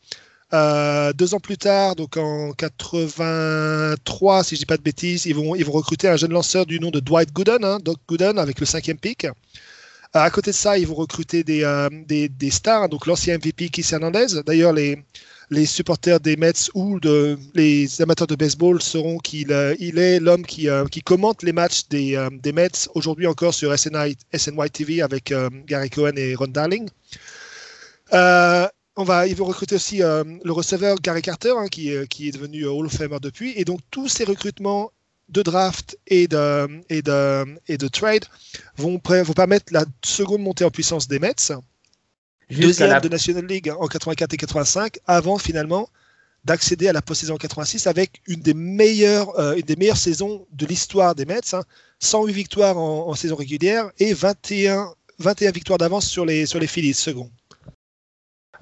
Euh, deux ans plus tard, donc en 83, si je dis pas de bêtises, ils vont, ils vont recruter un jeune lanceur du nom de Dwight Gooden, hein, Doc Gooden, avec le cinquième pick. À côté de ça, ils vont recruter des, des, des stars, donc l'ancien MVP Keith Hernandez. D'ailleurs, les, les supporters des Mets ou les amateurs de baseball sauront qu'il euh, est l'homme qui, euh, qui commente les matchs des, euh, Mets aujourd'hui encore sur SNY, TV avec Gary Cohen et Ron Darling. On va, ils vont recruter aussi le receveur Gary Carter, hein, qui, est- devenu Hall of Famer depuis. Et donc, tous ces recrutements de draft et de, trade vont, vont permettre la seconde montée en puissance des Mets deuxième la- de National League en 84 et 85, avant finalement d'accéder à la post-saison en 86 avec une des meilleures, euh, une des meilleures saisons de l'histoire des Mets, hein. 108 victoires en, en saison régulière et 21, 21 victoires d'avance sur les, sur les Phillies, second.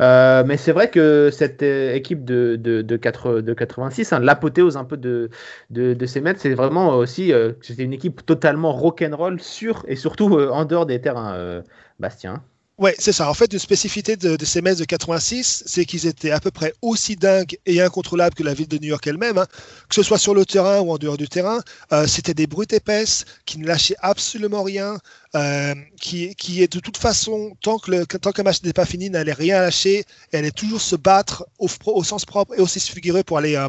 Euh, mais c'est vrai que cette euh, équipe de, de, de, 4 de 86, hein, l'apothéose un peu de, de, de ces Mets, c'est vraiment aussi euh, c'était une équipe totalement rock'n'roll sur et surtout euh, en dehors des terrains, euh, Bastien. Ouais, c'est ça. En fait, une spécificité de, de ces Mets de 86, c'est qu'ils étaient à peu près aussi dingues et incontrôlables que la ville de New York elle-même, hein. que ce soit sur le terrain ou en dehors du terrain. Euh, C'était des brutes épaisses qui ne lâchaient absolument rien, euh, qui, qui est de toute façon, tant que le, tant qu'un match n'était pas fini, n'allait rien lâcher et allait toujours se battre au, au sens propre et aussi figuré pour aller, euh,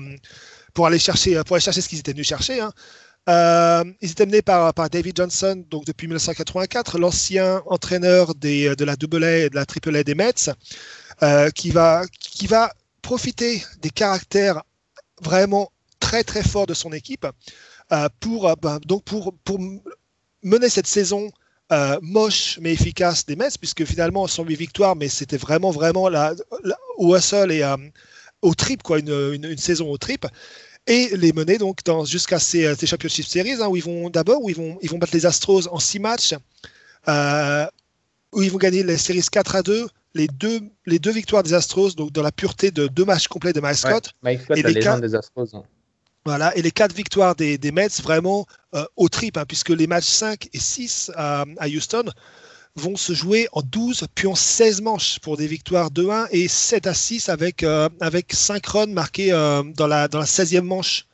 pour aller chercher, pour aller chercher ce qu'ils étaient venus chercher. Hein. Euh, ils étaient menés par, David Johnson donc depuis 1984, l'ancien entraîneur des, de la AA et de la AAA des Mets, euh, qui, va, profiter des caractères vraiment très très forts de son équipe euh, pour, euh, bah, donc pour, mener cette saison euh, moche mais efficace des Mets, puisque finalement, 108 victoires, mais c'était vraiment, vraiment la, la, au hustle et euh, au trip, quoi, une, une, saison au trip. Et les mener donc jusqu'à ces, ces Championship Series, hein, où ils vont d'abord, où ils vont, ils vont battre les Astros en 6 matchs, euh, où ils vont gagner les séries 4 à 2, les deux, les deux victoires des Astros, donc dans la pureté de deux matchs complets de Mike Scott. Ouais, Mike Scott, et la les cas- des Astros. hein. Voilà, et les quatre victoires des, des Mets vraiment euh, au trip, hein, puisque les matchs 5 et 6 à, à Houston vont se jouer en 12 puis en 16 manches pour des victoires 2-1 et 7 à 6 avec, euh, avec 5 runs marqués euh, dans, la, dans la 16e manche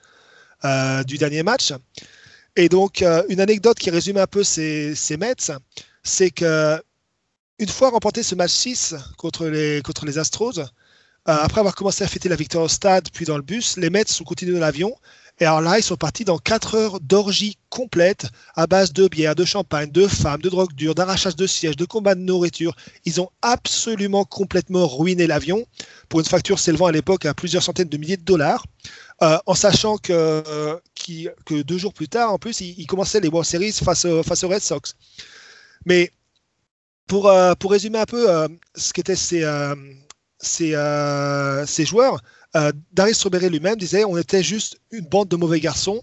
euh, du dernier match. Et donc, une anecdote qui résume un peu ces, ces Mets, c'est que une fois remporté ce match 6 contre les, contre les Astros, après avoir commencé à fêter la victoire au stade, puis dans le bus, les Mets sont continués dans l'avion. Et alors là, ils sont partis dans 4 heures d'orgie complète à base de bière, de champagne, de femmes, de drogue dure, d'arrachage de sièges, de combat de nourriture. Ils ont absolument complètement ruiné l'avion pour une facture s'élevant à l'époque à plusieurs centaines de milliers de dollars. Euh, en sachant que, euh, que deux jours plus tard, en plus, ils, commençaient les World Series face, face aux Red Sox. Mais pour, euh, pour résumer un peu ce qu'étaient ces, ces, ces joueurs, euh, Darius lui-même disait on était juste une bande de mauvais garçons.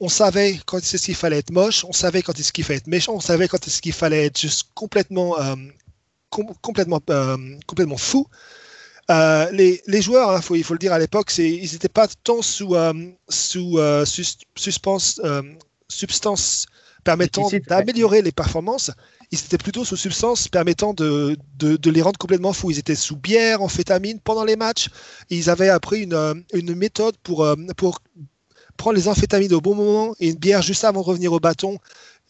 On savait quand est-ce qu'il fallait être moche, on savait quand est-ce qu'il fallait être méchant, on savait quand est-ce qu'il fallait être juste complètement, euh, com- complètement, euh, complètement fou. Euh, les, les joueurs, hein, il faut le dire à l'époque, c'est- ils n'étaient pas tant sous, sous sus- suspense, substance permettant d'améliorer les performances. Ils étaient plutôt sous substance permettant de, de, de les rendre complètement fous. Ils étaient sous bière, amphétamine pendant les matchs. Ils avaient appris une, euh, une méthode pour, euh, pour prendre les amphétamines au bon moment et une bière juste avant de revenir au bâton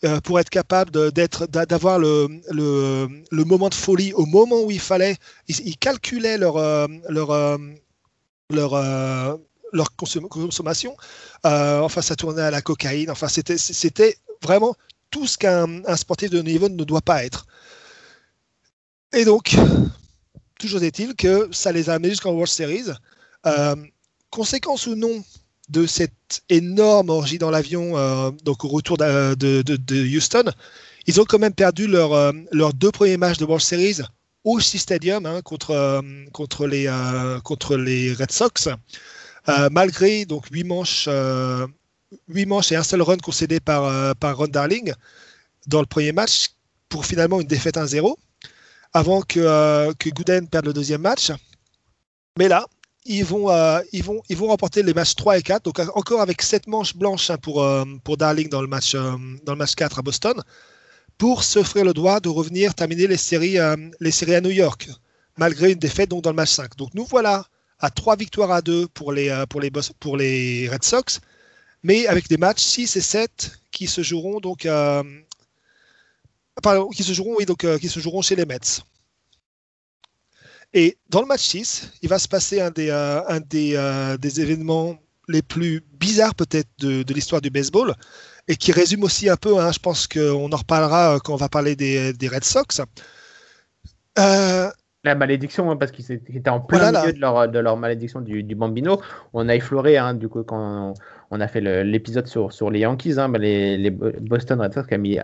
euh, pour être capable d'être, d'avoir le, le, le moment de folie au moment où il fallait. Ils, ils calculaient leur, leur, leur, leur consom- consommation. Euh, enfin, ça tournait à la cocaïne. Enfin, c'était, vraiment tout ce qu'un un sportif de niveau ne doit pas être. Et donc, toujours est-il que ça les a amenés jusqu'en World Series. Euh, conséquence ou non de cette énorme orgie dans l'avion, euh, donc au retour de, de- Houston, ils ont quand même perdu leur, euh, leurs deux premiers matchs de World Series au Stadium hein, contre, contre, les, contre les Red Sox, malgré donc huit manches, euh, huit manches et un seul run concédé par, euh, par Ron Darling dans le premier match pour finalement une défaite 1-0 avant que, euh, que Gooden perde le deuxième match. Mais là, ils vont, euh, ils, vont, ils vont remporter les matchs 3 et 4, donc encore avec 7 manches blanches hein, pour, euh, pour Darling dans le, match, euh, dans le match 4 à Boston, pour s'offrir le droit de revenir terminer les séries, euh, les séries à New York, malgré une défaite donc, dans le match 5. Donc nous voilà à 3 victoires à 2 pour les, euh, pour les, Red Sox, mais avec des matchs 6 et 7 qui se joueront donc euh, qui se joueront, oui, donc, euh, qui se joueront chez les Mets. Et dans le match 6, il va se passer un des, des, événements les plus bizarres peut-être de, l'histoire du baseball et qui résume aussi un peu, hein, je pense qu'on en reparlera quand on va parler des, des Red Sox. La malédiction, hein, parce qu'ils étaient en plein Voilà, là. milieu de leur, de leur malédiction du, du Bambino. On a effleuré, hein, du coup, quand on a fait l'épisode sur, sur les Yankees, hein, bah, les, les Bo- Boston Red Sox qui a mis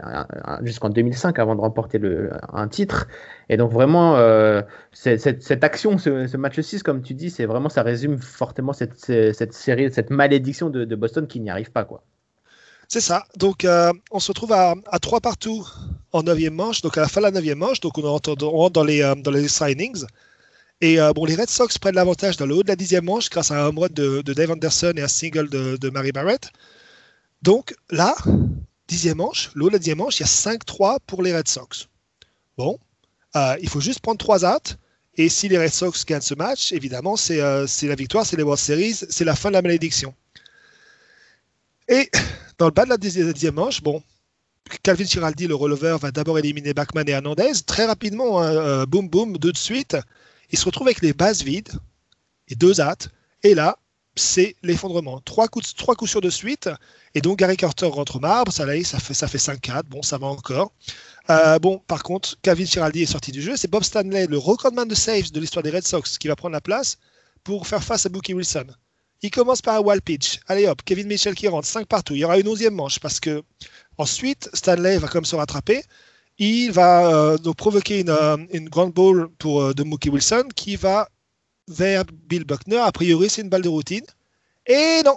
jusqu'en 2005 avant de remporter le, un titre. Et donc, vraiment, euh, cette, cette action, ce, ce match 6, comme tu dis, c'est vraiment, ça résume fortement cette, cette série, cette malédiction de, de Boston qui n'y arrive pas, quoi. C'est ça. Donc, euh, on se retrouve à, à 3 partout en 9 manche. Donc, à la fin de la 9 manche, donc on rentre, dans, les, euh, dans les signings. Et euh, bon, les Red Sox prennent l'avantage dans le haut de la 10 manche grâce à un home run de, Dave Anderson et un single de, Mary Barrett. Donc, là, 10 manche, le haut de la 10 manche, il y a 5-3 pour les Red Sox. Bon, il faut juste prendre 3 outs. Et si les Red Sox gagnent ce match, évidemment, c'est la victoire, c'est les World Series, c'est la fin de la malédiction. Et dans le bas de la deuxi- deuxième manche, bon, Calvin Giraldi, le releveur, va d'abord éliminer Bachman et Hernandez. Très rapidement, hein, euh, boum boum, deux de suite. Il se retrouve avec les bases vides et deux hâtes. Et là, c'est l'effondrement. Trois coups, sûrs de suite, et donc Gary Carter rentre au marbre, ça, fait, ça fait 5-4, bon, ça va encore. Euh, bon, par contre, Kevin Chiraldi est sorti du jeu, c'est Bob Stanley, le recordman de saves de l'histoire des Red Sox, qui va prendre la place pour faire face à Bookie Wilson. Il commence par un wall pitch. Allez hop, Kevin Mitchell qui rentre, 5 partout. Il y aura une onzième manche parce que ensuite, Stanley va comme se rattraper. Il va euh, donc provoquer une, euh, une grand ball pour, euh, de Mookie Wilson qui va vers Bill Buckner. A priori, c'est une balle de routine. Et non,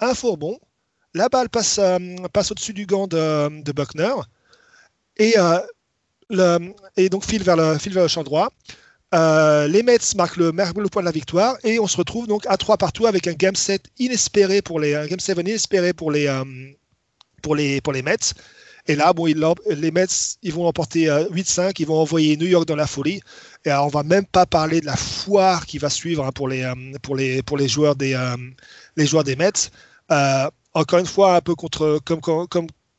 un fourbon. La balle passe, euh, passe au-dessus du gant de, Buckner. Et, et donc file vers le, file vers le champ droit. Euh, les Mets marquent le, point de la victoire et on se retrouve donc à 3 partout avec un game set inespéré pour les un game 7 inespéré pour les euh, pour les pour les Mets. Et là, bon, les Mets, ils vont l'emporter euh, 8-5, ils vont envoyer New York dans la folie. Et alors, on va même pas parler de la foire qui va suivre hein, pour les euh, pour les pour les joueurs des euh, les joueurs des Mets. Euh, encore une fois, un peu contre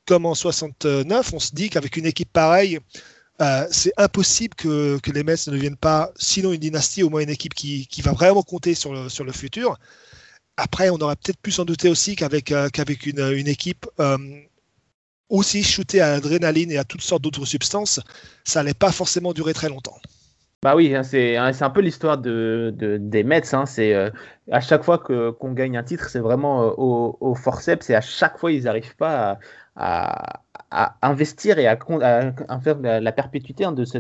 comme en 69, on se dit qu'avec une équipe pareille, euh, c'est impossible que, les Mets ne deviennent pas, sinon une dynastie, au moins une équipe qui, va vraiment compter sur le, futur. Après, on aurait peut-être pu s'en douter aussi qu'avec euh, une, équipe euh, aussi shootée à l'adrénaline et à toutes sortes d'autres substances, ça n'allait pas forcément durer très longtemps. Bah oui, hein, c'est hein, c'est un peu l'histoire de, de- des Mets. Hein, à chaque fois qu'on gagne un titre, c'est vraiment au, au forceps et à chaque fois ils n'arrivent pas à, investir et à, faire la, perpétuité hein, de ça,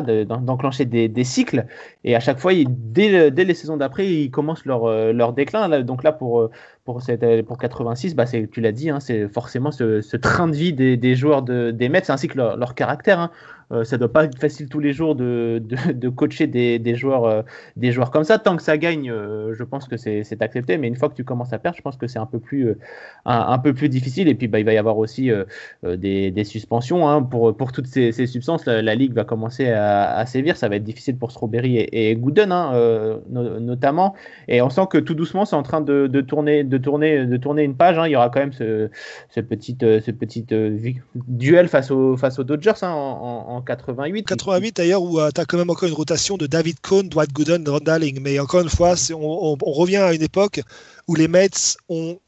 de- d'en- d'enclencher des, cycles. Et à chaque fois, dès, le- dès les saisons d'après, ils commencent leur euh, déclin. Donc là pour euh, pour cette, pour 86, bah c'est tu l'as dit, hein, c'est forcément ce, train de vie des, joueurs de, des Mets, ainsi que leur, leur caractère. Hein. Euh, ça doit pas être facile tous les jours de, de, coacher des, des joueurs euh, des joueurs comme ça. Tant que ça gagne, euh, je pense que c'est accepté. Mais une fois que tu commences à perdre, je pense que c'est un peu plus euh, un, un peu plus difficile. Et puis bah, il va y avoir aussi des, des suspensions hein, pour pour toutes ces, ces substances. La, ligue va commencer à, sévir. Ça va être difficile pour Strawberry et, Gooden hein, no- notamment. Et on sent que tout doucement, c'est en train de, de tourner de tourner de tourner une page. Hein. Il y aura quand même ce ce petit ce petit duel face aux face aux Dodgers en, en 88. 88 d'ailleurs où tu as quand même encore une rotation de David Cohn, Dwight Gooden, Ron Darling. Mais encore une fois, on, on- on revient à une époque où les Mets ont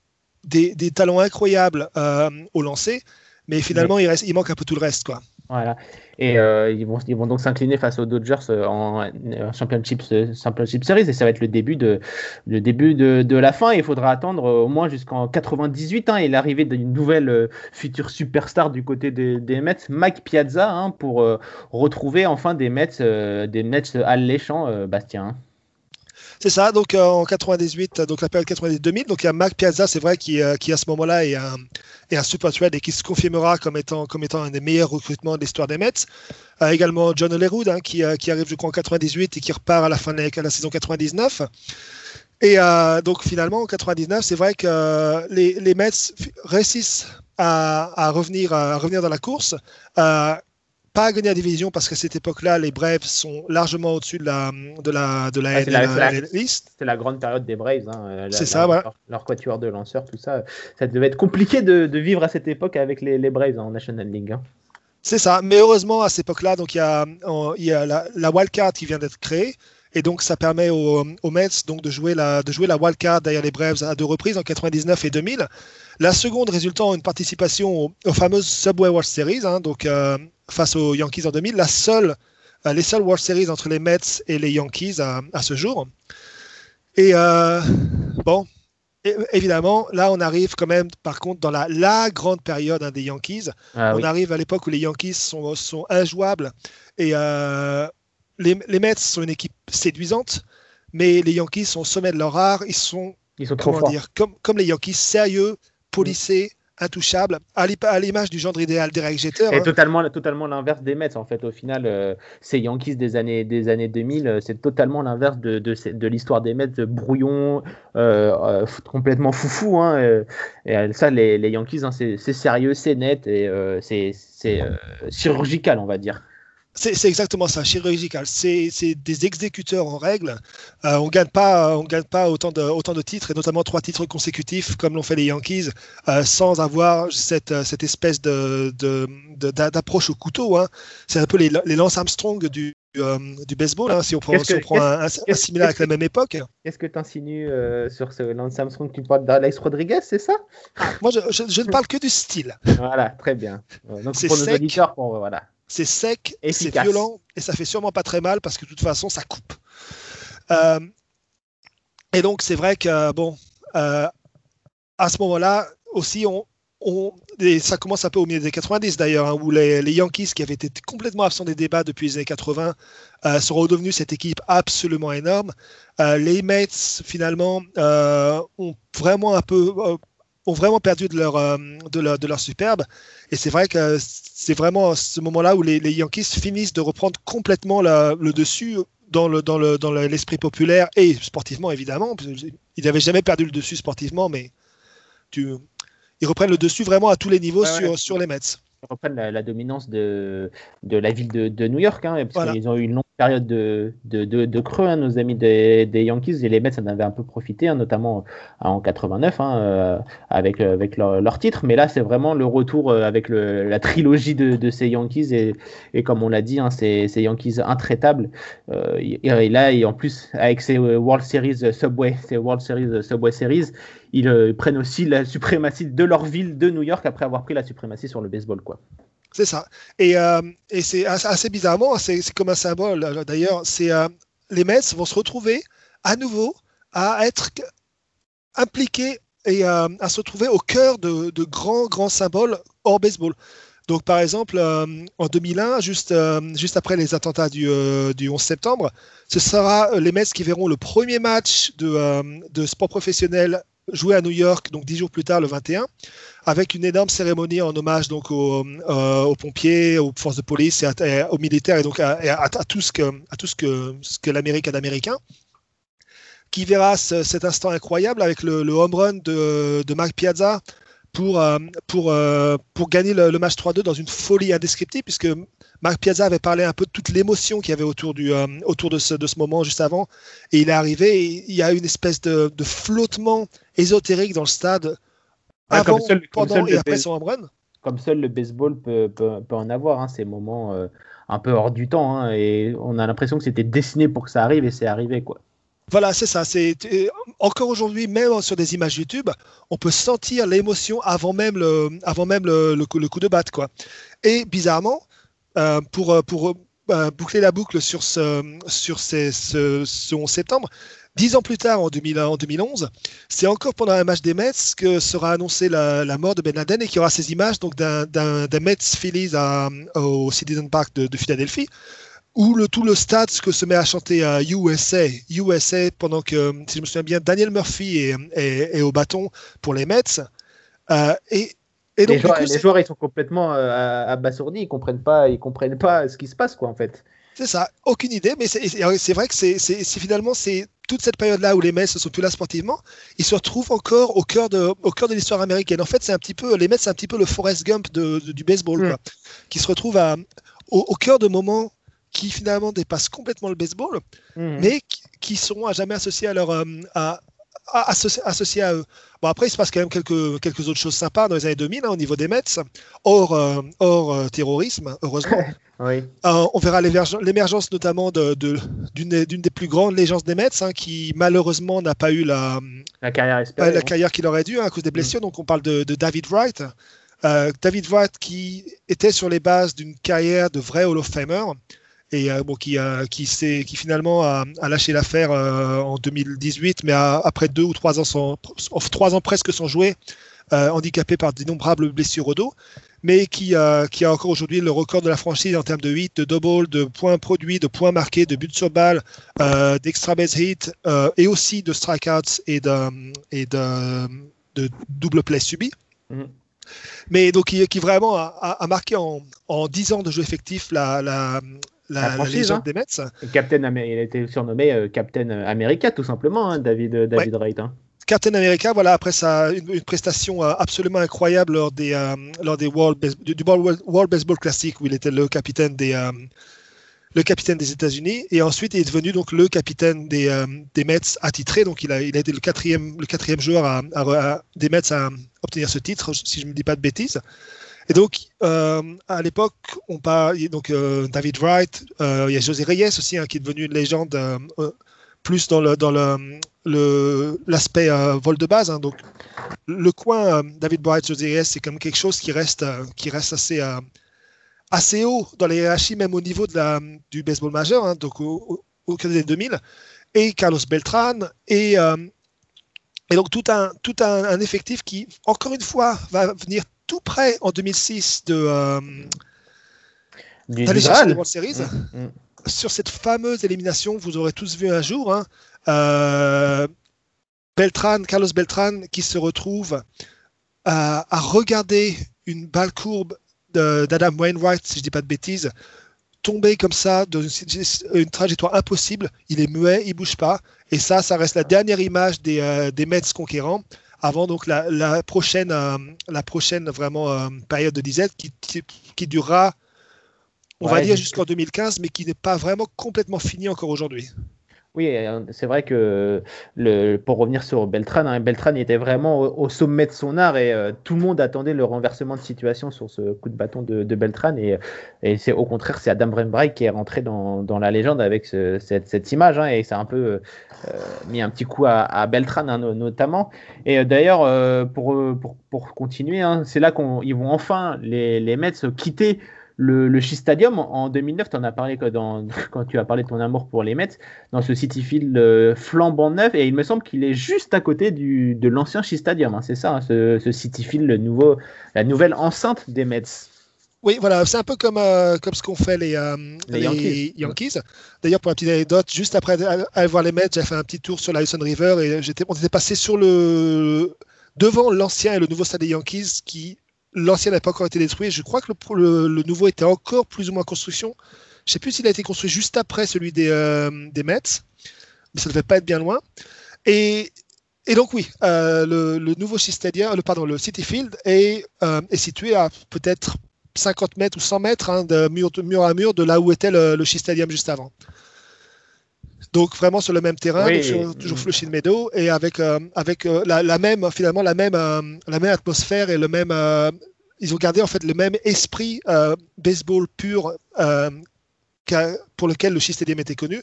des, des talents incroyables euh, au lancer, mais finalement il, reste, il manque un peu tout le reste. Quoi. Voilà. Et euh, ils, vont, ils vont donc s'incliner face aux Dodgers euh, en euh, Championship, Series et ça va être le début de, le début de, de la fin. Il faudra attendre au moins jusqu'en 98 hein, et l'arrivée d'une nouvelle future superstar du côté des, Mets, Mike Piazza, hein, pour retrouver enfin des Mets, des Mets alléchants, Bastien. C'est ça, donc euh, en 98, euh, donc la période 98-2000, donc il y a Mac Piazza, c'est vrai, qui, euh, qui à ce moment-là est un, est un super trade et qui se confirmera comme étant, comme étant un des meilleurs recrutements de l'histoire des Mets. Euh, également John Olerud, hein, qui, qui arrive, je crois, en 98 et qui repart à la fin de la, saison 99. Et donc finalement, en 99, c'est vrai que les, les Mets réussissent à, à revenir, à revenir dans la course. Pas à gagner la division parce qu'à cette époque-là, les Braves sont largement au-dessus de la, de la, de la, Ah, c'est la- la-. C'était la grande période des Braves. Hein, euh, la- C'est la- ça, voilà. Leur, leur quatuor de lanceurs, tout ça. Ça devait être compliqué de, de vivre à cette époque avec les, les Braves en National League. hein. C'est ça, mais heureusement à cette époque-là, donc il y a, il y a la, la wildcard qui vient d'être créée, et donc ça permet aux, aux Mets donc de jouer la de jouer la wildcard derrière les Braves à deux reprises en 99 et 2000. La seconde résultant en une participation aux, aux fameuses Subway World Series, hein, donc euh, face aux Yankees en 2000, la seule, euh, les seules World Series entre les Mets et les Yankees à, à ce jour. Et euh, bon, évidemment, là on arrive quand même, par contre, dans la, la grande période hein, des Yankees. Ah, on oui. arrive à l'époque où les Yankees sont, sont injouables et euh, les, les Mets sont une équipe séduisante, mais les Yankees sont au sommet de leur art. Ils sont, Ils sont trop comment forts. dire, comme, comme les Yankees, sérieux, polissés, intouchables, à l'image du genre idéal d'Eric Jeter. Et hein. totalement, totalement l'inverse des Mets en fait. Au final, euh, ces Yankees des années, des années 2000, euh, c'est totalement l'inverse de, de, l'histoire des Mets, brouillon, euh, euh, complètement foufou. Hein, et ça, les, les Yankees, hein, c'est c'est sérieux, c'est net et c'est c'est, chirurgical, on va dire. C'est exactement ça, chirurgical. C'est des exécuteurs en règle. Euh, on gagne pas, on gagne pas autant de, autant de titres, et notamment trois titres consécutifs, comme l'ont fait les Yankees, euh, sans avoir cette, euh, cette espèce de- de- d'approche au couteau. hein. C'est un peu les, les Lance Armstrong du, euh, du baseball, hein, si on prend, Qu'est-ce si on que- prend un, un- un qu'est-ce- similaire avec la même époque. Qu'est-ce que tu insinues sur ce Lance Armstrong? Tu parles d'Alex Rodriguez, c'est ça? Moi, je, je- je ne parle que du style. Voilà, très bien. Donc C'est pour nos auditeurs, pour, voilà. C'est sec, c'est violent et ça fait sûrement pas très mal parce que de toute façon, ça coupe. Euh, et donc, c'est vrai que, bon, euh, à ce moment-là, aussi, on, on- et ça commence un peu au milieu des 90 d'ailleurs, hein, où les, les Yankees, qui avaient été complètement absents des débats depuis les années 80, euh, sont redevenus cette équipe absolument énorme. Euh, les Mets, finalement, euh, ont vraiment un peu. Ont vraiment perdu de leur, euh, de leur, de leur superbe. Et c'est vrai que c'est vraiment à ce moment-là où les, les Yankees finissent de reprendre complètement la- le dessus dans le dans le dans le- l'esprit populaire et sportivement évidemment. Ils n'avaient jamais perdu le dessus sportivement, mais tu, ils reprennent le dessus vraiment à tous les niveaux Ouais, sur, ouais. sur les Mets. Ils reprennent la, la dominance de, de la ville de, de New York, hein, parce Voilà. qu'ils ont eu une longue période de, creux, hein, nos amis des, Yankees, et les Mets en avaient un peu profité, hein, notamment en 89, hein, euh, avec, euh, avec leur, titre. Mais là, c'est vraiment le retour euh, avec la trilogie de, ces Yankees, et, comme on l'a dit, ces, Yankees intraitables. Euh, et, là, et en plus, avec ces euh, World Series euh, Subway, ces World Series euh, Subway Series, ils euh, prennent aussi la suprématie de leur ville de New York après avoir pris la suprématie sur le baseball, quoi. C'est ça. Et, euh, c'est assez, bizarrement, c'est comme un symbole euh, d'ailleurs, euh, les Mets vont se retrouver à nouveau à être impliqués et à se retrouver au cœur de, grands, grands symboles hors baseball. Donc, par exemple, en 2001, juste, juste après les attentats du, euh, du 11 septembre, ce sera les Mets qui verront le premier match de, de sport professionnel joué à New York, donc dix jours plus tard, le 21, avec une énorme cérémonie en hommage donc aux, euh, aux pompiers, aux forces de police aux militaires et donc à, à- à tout ce que, à tout ce que, l'Amérique a d'américain qui verra ce- cet instant incroyable avec le, home run de, de Mark Piazza pour, euh, pour, euh, pour gagner le, match 3-2 dans une folie indescriptible, puisque Mark Piazza avait parlé un peu de toute l'émotion qu'il y avait autour, du, autour de, ce, de ce moment juste avant, et il est arrivé, il y a une espèce de, de flottement ésotérique dans le stade Avant, comme seul- comme pendant seul et le après base- son home run. comme seul le baseball peut, peut, peut en avoir, hein, ces moments euh, un peu hors du temps. hein, et on a l'impression que c'était dessiné pour que ça arrive et c'est arrivé. quoi. Voilà, c'est ça. C'est euh, encore aujourd'hui, même sur des images YouTube, on peut sentir l'émotion avant même le, avant même le, le coup, le coup de batte, quoi. Et bizarrement, euh, pour pour euh, boucler la boucle sur ce sur ces, ce, ce 11 septembre, dix ans plus tard, en, 2000 en 2011, c'est encore pendant un match des Mets que sera annoncée la, la mort de Ben Laden et qu'il y aura ces images donc d'un Mets Phillies à- au Citizen Park de, de Philadelphie où le, tout le stade que se met à chanter à USA, USA, pendant que, si je me souviens bien, Daniel Murphy est, est- est au bâton pour les Mets. Euh, et, et donc, les, joueurs, coup, les c'est- joueurs, ils sont complètement euh, abasourdis, ils comprennent pas, ils comprennent pas ce qui se passe, quoi, en fait. c'est ça, aucune idée, mais c'est vrai que c'est finalement c'est toute cette période-là où les Mets ne sont plus là sportivement, ils se retrouvent encore au cœur de, au cœur de l'histoire américaine. En fait, c'est un petit peu, les Mets, c'est un petit peu le Forrest Gump de- de- du baseball, Mm. quoi, qui se retrouve à, au, au cœur de moments qui finalement dépassent complètement le baseball, Mhm. mais qui, qui seront à jamais associés à leur euh, à, à- associ- associés à eux. Bon après il se passe quand même quelques quelques autres choses sympas dans les années 2000 hein, au niveau des Mets, hors euh, hors euh, terrorisme heureusement. Oui. Euh, on verra l'émerg- l'émergence notamment de- de- d'une des- d'une plus grandes légendes des Mets hein, qui malheureusement n'a pas eu la, La carrière espérée. la hein. carrière qu'il aurait dû à cause des blessures. Donc on parle de, de David Wright. David Wright qui était sur les bases d'une carrière de vrai Hall of Famer et euh, bon, qui, a- qui, qui finalement a, a lâché l'affaire euh, en 2018, mais a- après deux ou trois ans, sans, trois ans presque sans jouer, euh, handicapé par d'innombrables blessures au dos, mais qui, euh, qui a encore aujourd'hui le record de la franchise en termes de hits, de double, de points produits, de points marqués, de buts sur balle, euh, d'extra base hit euh, et aussi de strikeouts et de, et de, de double play subis. Mhm. Mais donc qui, qui vraiment a, a- a marqué en, en 10 ans de jeu effectif la, la, la, La la franchise, légende hein. des Mets. Captain il a été surnommé euh, Captain America, tout simplement, hein, David, euh, David Wright. hein. Captain America, voilà, après ça, une, une prestation euh, absolument incroyable lors des, euh, lors des World, Base- du, du World, World Baseball Classic où il était le capitaine des, euh, le capitaine des États-Unis. Et ensuite, il est devenu donc le capitaine des, euh, des Mets attitré. Donc, il a, il a été le quatrième, le quatrième joueur à, à- à- des Mets à obtenir ce titre, si je ne me dis pas de bêtises. Et donc, euh, à l'époque, on parle donc euh, David Wright, euh, il y a José Reyes aussi, hein, qui est devenu une légende plus dans le dans le l'aspect vol de base. hein. donc, le coin David Wright, José Reyes, c'est comme quelque chose qui reste qui reste assez assez haut dans les même au niveau de la, du baseball majeur, hein, donc au, au, des 2000, et Carlos Beltran, et, et donc tout un, tout un effectif qui, encore une fois, va venir tout près en 2006 de euh, Du, d'aller du chercher Graal. les World Series. Mm, mm. Sur cette fameuse élimination, vous aurez tous vu un jour, hein, euh, Beltran, Carlos Beltran, qui se retrouve à, à regarder une balle courbe d'Adam Wainwright, si je dis pas de bêtises, tomber comme ça dans une, une trajectoire impossible. Il est muet, il bouge pas. Et ça, ça reste la dernière image des, euh, des Mets conquérants avant donc la, la prochaine, euh, la prochaine vraiment euh, période de disette qui, qui, qui durera, on va dire, jusque- jusqu'en 2015, mais qui n'est pas vraiment complètement fini encore aujourd'hui. Oui, euh, c'est vrai que le, pour revenir sur Beltran, hein, Beltran était vraiment au, sommet de son art et euh, tout le monde attendait le renversement de situation sur ce coup de bâton de, de Beltran. Et, et c'est au contraire, c'est Adam Brembrail qui est rentré dans, la légende avec ce- cette, image hein, et ça a un peu euh, mis un petit coup à, à Beltran hein, no- notamment. Et euh, d'ailleurs, euh, euh, pour continuer, hein, c'est là qu'ils vont enfin, les, les Mets, quitter le, le Stadium en 2009. Tu en as parlé quand, dans- quand tu as parlé de ton amour pour les Mets dans ce City Field euh, flambant neuf et il me semble qu'il est juste à côté du, de l'ancien Shea Stadium. hein, c'est ça, hein, ce, ce City Field, le nouveau, la nouvelle enceinte des Mets. Oui, voilà, c'est un peu comme, euh, comme ce qu'ont fait les, euh, Les les Yankees. Yankees. D'ailleurs, pour la petite anecdote, juste après aller voir les Mets, j'ai fait un petit tour sur la Hudson River et on était passé sur le devant l'ancien et le nouveau stade des Yankees qui l'ancien n'a pas encore été détruit. Je crois que le, nouveau était encore plus ou moins en construction. Je sais plus s'il a été construit juste après celui des, euh, Mets, mais ça devait pas être bien loin. Et, donc oui, euh, le, nouveau Stadium, le City Field est, euh, situé à peut-être 50 mètres ou 100 mètres hein, de mur, à mur de là où était le, le Shea Stadium juste avant. Donc vraiment sur le même terrain, Oui, sur- toujours Flushing Meadow et avec euh, avec euh, la, la même finalement la même euh, la même atmosphère et le même ils ont gardé en fait le même esprit baseball pur pour lequel le Shea Stadium était connu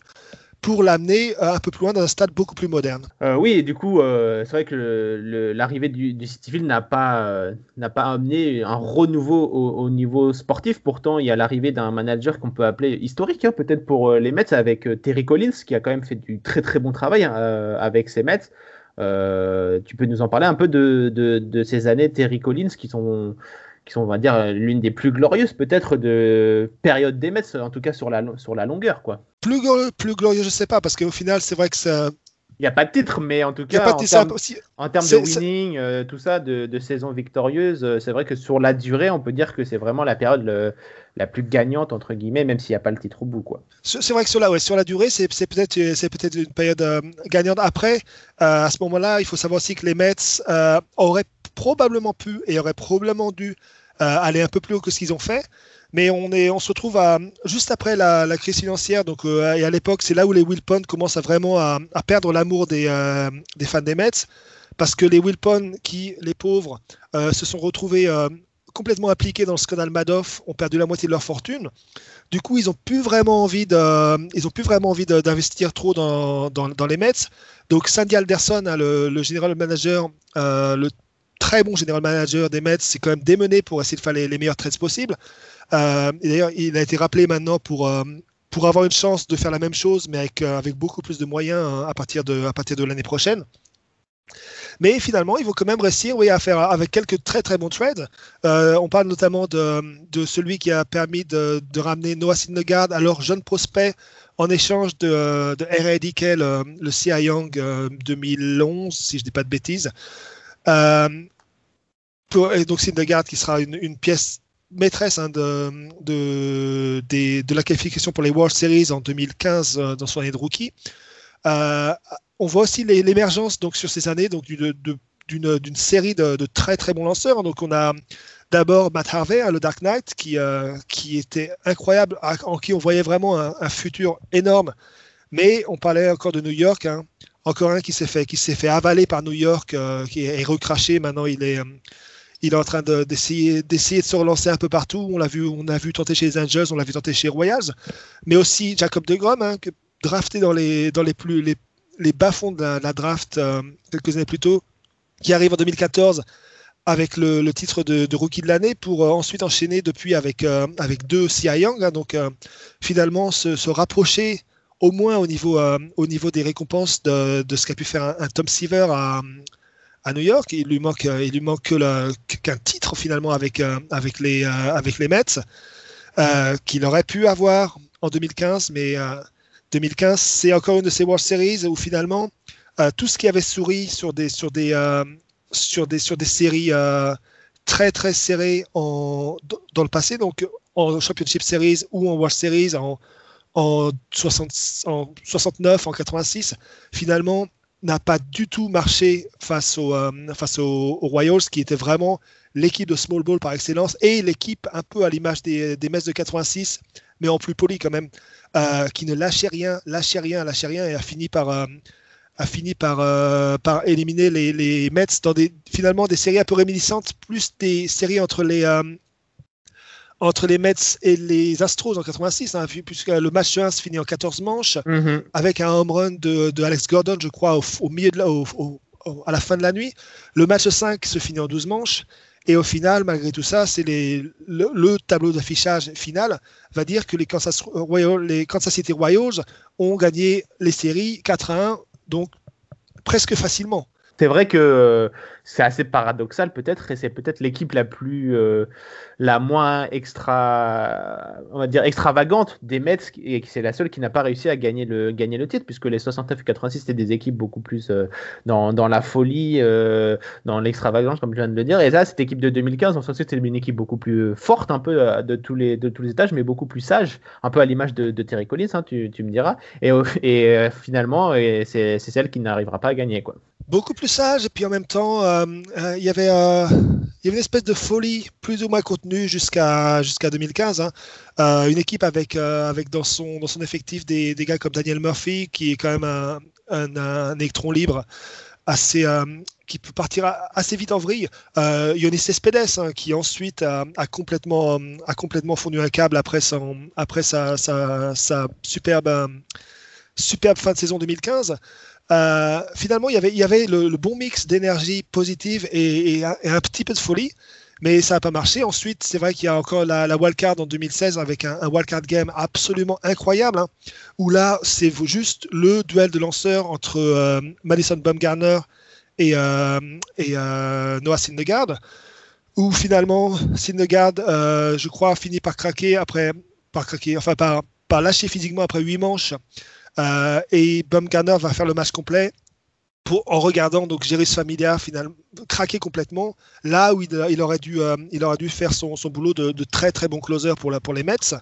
pour l'amener euh, un peu plus loin dans un stade beaucoup plus moderne. Euh, oui, et du coup, euh, c'est vrai que l'arrivée du, du City Field n'a pas, pas amené un renouveau au, au niveau sportif. Pourtant, il y a l'arrivée d'un manager qu'on peut appeler historique, hein, peut-être pour les Mets, avec Terry Collins, qui a quand même fait du très très bon travail hein, avec ses Mets. Tu peux nous en parler un peu de, de ces années Terry Collins qui sont, qui sont, on va dire, l'une des plus glorieuses peut-être de période des Mets, en tout cas sur la, sur la longueur, quoi. Plus glorieux, plus glorieux, je sais pas, parce qu'au final, c'est vrai que ça. Il n'y a pas de titre, mais en tout cas, pas en termes- En de winning, euh, tout ça, de, de saison victorieuse, euh, c'est vrai que sur la durée, on peut dire que c'est vraiment la période le- la plus gagnante, entre guillemets, même s'il n'y a pas le titre au bout. Quoi. C'est vrai que sur la, ouais, sur la durée, c'est peut-être c'est peut-être une période euh, gagnante. Après, euh, à ce moment-là, il faut savoir aussi que les Mets euh, auraient probablement pu et auraient probablement dû euh, aller un peu plus haut que ce qu'ils ont fait. Mais on, est, on se retrouve juste après la, crise financière. Donc, euh, et à l'époque, c'est là où les Wilpon commencent vraiment à, perdre l'amour des, euh, des fans des Mets. Parce que les Wilpon, qui, les pauvres, se sont retrouvés complètement impliqués dans le scandale Madoff, ont perdu la moitié de leur fortune. Du coup, ils ont plus vraiment envie de, ont plus vraiment envie d'investir trop dans, dans, les Mets. Donc, Sandy Alderson, hein, le, le général manager, le très bon général manager des Mets, s'est quand même démené pour essayer de faire les, les meilleurs trades possibles. Euh, d'ailleurs, il a été rappelé maintenant pour, euh, pour avoir une chance de faire la même chose, mais avec, euh, avec beaucoup plus de moyens hein, à partir de, de l'année prochaine. Mais finalement, ils vont quand même réussir oui, à faire avec quelques très très bons trades. On parle notamment de, de celui qui a permis de, de ramener Noah Syndergaard, alors jeune prospect, en échange de, de R.A. Dickel, le, le Cy Young euh, 2011, si je ne dis pas de bêtises. Euh, pour, et donc Syndergaard qui sera une, pièce maîtresse hein, de, de, la qualification pour les World Series en 2015 euh, dans son année de rookie. Euh, on voit aussi l'émergence donc sur ces années donc d'une série de, très très bons lanceurs. Donc on a d'abord Matt Harvey, hein, le Dark Knight, qui, qui était incroyable, en qui on voyait vraiment un, un futur énorme. Mais on parlait encore de New York, hein. Encore un qui s'est fait qui s'est fait avaler par New York, euh, qui est recraché. Maintenant il est euh, il est en train de- d'essayer d'essayer de se relancer un peu partout. On l'a vu, on a vu tenter chez les Angels, on l'a vu tenter chez Royals, mais aussi Jacob de Grom, hein, que- drafté dans les dans les plus les, les bas-fonds de la, draft euh, quelques années plus tôt, qui arrive en 2014 avec le, titre de, rookie de l'année pour ensuite enchaîner depuis avec avec deux Cy Young, hein, donc finalement se rapprocher au moins au niveau euh, au niveau des récompenses de, de ce qu'a pu faire un, Tom Seaver à à New York. Il lui manque, euh, il lui manque qu'un titre finalement avec, euh, avec, les, avec les Mets qu'il aurait pu avoir en 2015, mais euh, 2015 c'est encore une de ces World Series où finalement tout ce qui avait souri sur des sur des sur des sur des séries très très serrées en, dans le passé, donc en Championship Series ou en World Series en en, 60, en 69, en 86, finalement, n'a pas du tout marché face, au, euh, face aux, aux Royals, qui était vraiment l'équipe de small ball par excellence et l'équipe un peu à l'image des, des Mets de 86, mais en plus poli quand même, euh, qui ne lâchait rien, lâchait rien, lâchait rien et a fini par, euh, a fini par, euh, éliminer les, les Mets dans des, finalement des séries un peu réminiscentes, plus des séries entre les, euh, entre les Mets et les Astros en 86, hein, puisque le match 1 se finit en 14 manches Mhm. avec un home run de, de Alex Gordon, je crois, au, au milieu de la, au- au- au- à la fin de la nuit. Le match 5 se finit en 12 manches. Et au final, malgré tout ça, c'est le, le tableau d'affichage final va dire que les Kansas, les Kansas City Royals ont gagné les séries 4 à 1, donc presque facilement. C'est vrai que euh, c'est assez paradoxal peut-être, et c'est peut-être l'équipe la plus, euh, la moins extra, on va dire extravagante des Mets, et c'est la seule qui n'a pas réussi à gagner le, gagner le titre, puisque les 69 et 86 c'était des équipes beaucoup plus euh, dans, dans la folie, dans l'extravagance, comme je viens de le dire. Et là, cette équipe de 2015, on sait que c'était une équipe beaucoup plus forte, un peu de tous les, de tous les étages, mais beaucoup plus sage, un peu à l'image de, de Terry Collins, hein, tu, tu me diras. Et, et finalement, c'est celle qui n'arrivera pas à gagner, quoi. Beaucoup plus sage et puis en même temps euh, euh, il y avait euh, il y avait une espèce de folie plus ou moins contenue jusqu'à jusqu'à 2015 hein. Une équipe avec dans son effectif des, gars comme Daniel Murphy qui est quand même un, électron libre assez qui peut partir assez vite en vrille euh, Yonis Cespedes hein, qui ensuite a, complètement a fondu un câble après sa, superbe fin de saison 2015 euh, finalement, il y avait, le, bon mix d'énergie positive et, un, et un petit peu de folie, mais ça n'a pas marché. Ensuite, c'est vrai qu'il y a encore la, wildcard en 2016 avec un, wildcard game absolument incroyable, hein, où là, c'est juste le duel de lanceurs entre euh, Madison Bumgarner et, euh, Noah Syndergaard, où finalement, Syndergaard, je crois, finit par craquer après, par craquer, enfin par, par lâcher physiquement après huit manches. Euh, et Bumgarner va faire le match complet en regardant donc Jerry Familia finalement craquer complètement là où il, aurait dû euh, il aurait dû faire son, son boulot de, très très bon closer pour la, pour les Mets.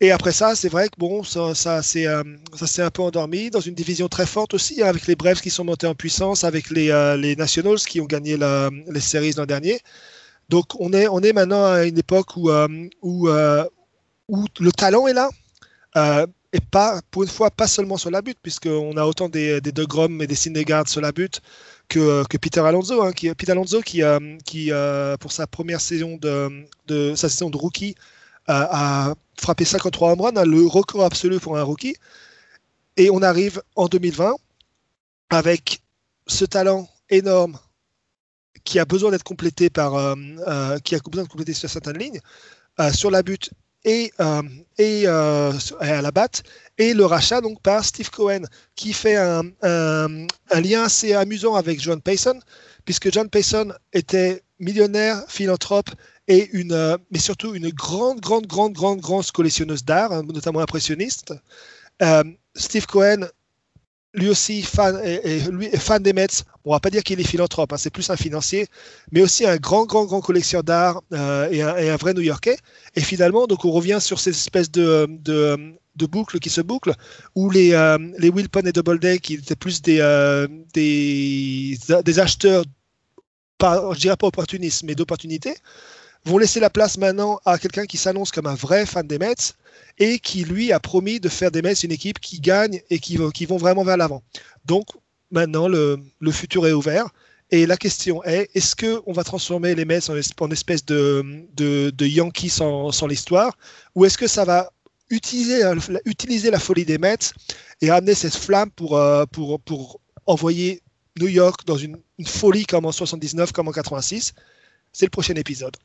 Et après ça, c'est vrai que bon, ça, ça euh, s'est un peu endormi dans une division très forte aussi, hein, avec les Braves qui sont montés en puissance, avec les, euh, les Nationals qui ont gagné les séries l'an dernier. Donc on est, on est maintenant à une époque où, euh, où, euh, où le talent est là. Et pas, pour une fois, pas seulement sur la butte, puisqu'on a autant des, des et des Syndergaard sur la butte que, Peter Alonso, hein, qui, Peter Alonso qui, euh, euh, pour sa première saison de, sa saison de rookie, euh, a frappé 53 home runs, a le record absolu pour un rookie. Et on arrive en 2020 avec ce talent énorme qui a besoin d'être complété par, qui a besoin de compléter sur certaines lignes, sur la butte et, euh, et euh, à la batte, et le rachat donc par Steve Cohen, qui fait un, un, lien assez amusant avec John Payson, puisque John Payson était millionnaire, philanthrope, et une, euh, mais surtout une grande, grande, grande, grande, grande collectionneuse d'art, hein, notamment impressionniste. Steve Cohen, lui aussi fan, est fan des Mets. On va pas dire qu'il est philanthrope, hein, c'est plus un financier, mais aussi un grand, grand, grand collectionneur d'art euh, et, un vrai New-Yorkais. Et finalement, donc on revient sur cette espèce de, de, de boucle qui se boucle, où les, euh, les Wilpon et Doubleday, qui étaient plus des, euh, acheteurs, pas, je dirais pas opportunistes, mais d'opportunités, vont laisser la place maintenant à quelqu'un qui s'annonce comme un vrai fan des Mets et qui lui a promis de faire des Mets une équipe qui gagne et qui, qui vont vraiment vers l'avant. Donc maintenant le, le, futur est ouvert Et la question est, est-ce qu'on va transformer les Mets en, es- en espèce de, de, Yankees sans, sans l'histoire Ou est-ce que ça va utiliser, la- utiliser la folie des Mets et amener cette flamme pour, euh, pour, pour envoyer New York dans une, une folie comme en 79, comme en 86 C'est le prochain épisode.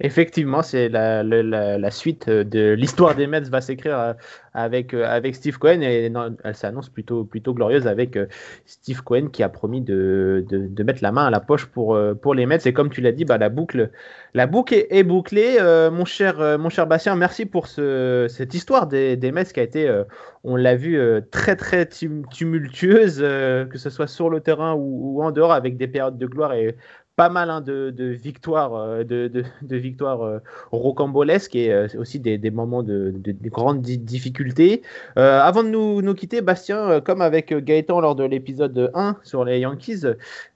Effectivement, c'est la, suite euh, de l'histoire des Mets va s'écrire euh, avec, euh, avec Steve Cohen et elle s'annonce plutôt, plutôt glorieuse avec Steve Cohen qui a promis de, mettre la main à la poche pour, pour les Mets. Et comme tu l'as dit, bah, la boucle, la boucle est, bouclée. Mon, cher, mon Bastien, merci pour ce, cette histoire des, Mets qui a été, on l'a vu, très très tum- tumultueuse, que ce soit sur le terrain ou, ou en dehors, avec des périodes de gloire et pas mal hein, de, victoires, euh, de, victoires euh, rocambolesques et euh, aussi des, moments de, de- de grandes di- difficultés. Avant de nous, quitter, Bastien, comme avec Gaëtan lors de l'épisode 1 sur les Yankees,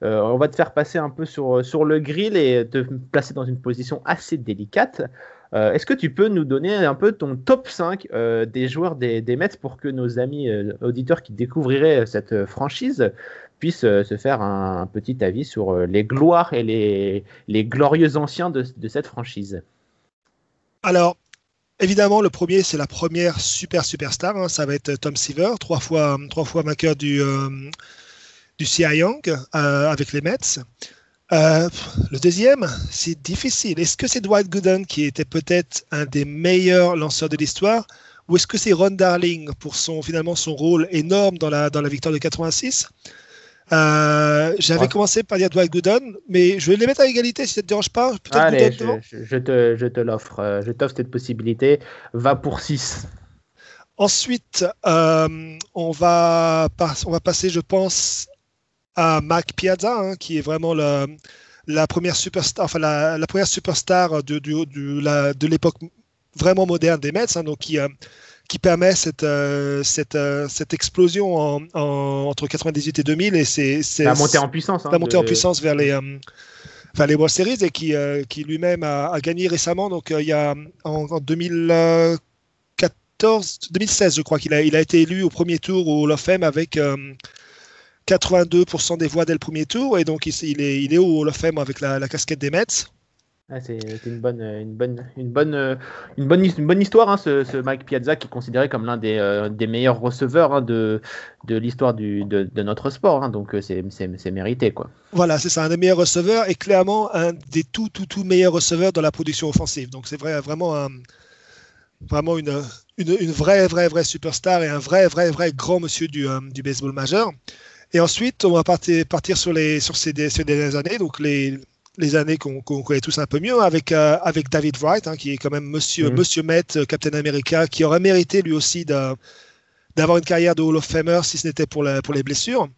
on va te faire passer un peu sur, le grill et te placer dans une position assez délicate. Est-ce que tu peux nous donner un peu ton top 5 euh, des joueurs des, Mets pour que nos amis auditeurs qui découvriraient cette franchise puissent euh, se faire un, petit avis sur euh, les gloires et les, les glorieux anciens de, cette franchise Alors, évidemment, le premier, c'est la première super superstar. hein, ça va être Tom Seaver, trois fois, trois fois vainqueur du, euh, du Cy Young euh, avec les Mets. Euh, le deuxième, c'est difficile. Est-ce que c'est Dwight Gooden qui était peut-être un des meilleurs lanceurs de l'histoire ou est-ce que c'est Ron Darling pour son finalement son rôle énorme dans la, dans la victoire de 86 Euh, J'avais Ouais. commencé par dire Dwight Gooden, mais je vais les mettre à égalité si ça ne te dérange pas. Allez, je, je- je te, je te l'offre. euh, Je t'offre cette possibilité. Va pour 6. Ensuite, euh, on, va on va passer, je pense, à Mac Piazza, hein, qui est vraiment la, la première superstar, enfin la, la première superstar de, de l'époque vraiment moderne des Mets, hein, donc qui, euh, qui permet cette, euh, cette, euh, cette explosion en- en- entre 98 et 2000 et c'est c'est- La montée en puissance. hein, la montée en puissance vers les, euh, enfin, les World Series et qui, euh, qui lui-même a, a gagné récemment. Donc, euh, il y a en, en 2014, 2016, je crois qu'il a, il a été élu au premier tour au Hall of Fame avec euh, 82% des voix dès le premier tour. Et donc, il, il est, il est au Hall of Fame avec la, la casquette des Mets. Ah, c'est c'est une bonne, euh, une bonne, une bonne, euh, une bonne, une bonne histoire, hein, ce, Mike Piazza qui est considéré comme l'un des, euh, meilleurs receveurs hein, de, de l'histoire de, de notre sport. hein. donc euh, c'est mérité, quoi. Voilà, c'est ça, un des meilleurs receveurs et clairement un des tout, tout, tout meilleurs receveurs dans la production offensive. Donc, c'est vrai, vraiment, un- vraiment une, une, vraie, vraie, vraie superstar et un vrai, vrai, vrai grand monsieur du, euh, du baseball majeur. Et ensuite, on va partir, partir sur, les, sur ces, ces dernières années, donc les, les années qu'on connaît tous un peu mieux, avec, euh, avec David Wright, hein, qui est quand même monsieur, Mhm. monsieur Met, euh, Captain America, qui aurait mérité lui aussi d'avoir une carrière de Hall of Famer si ce n'était pour, la- pour les blessures.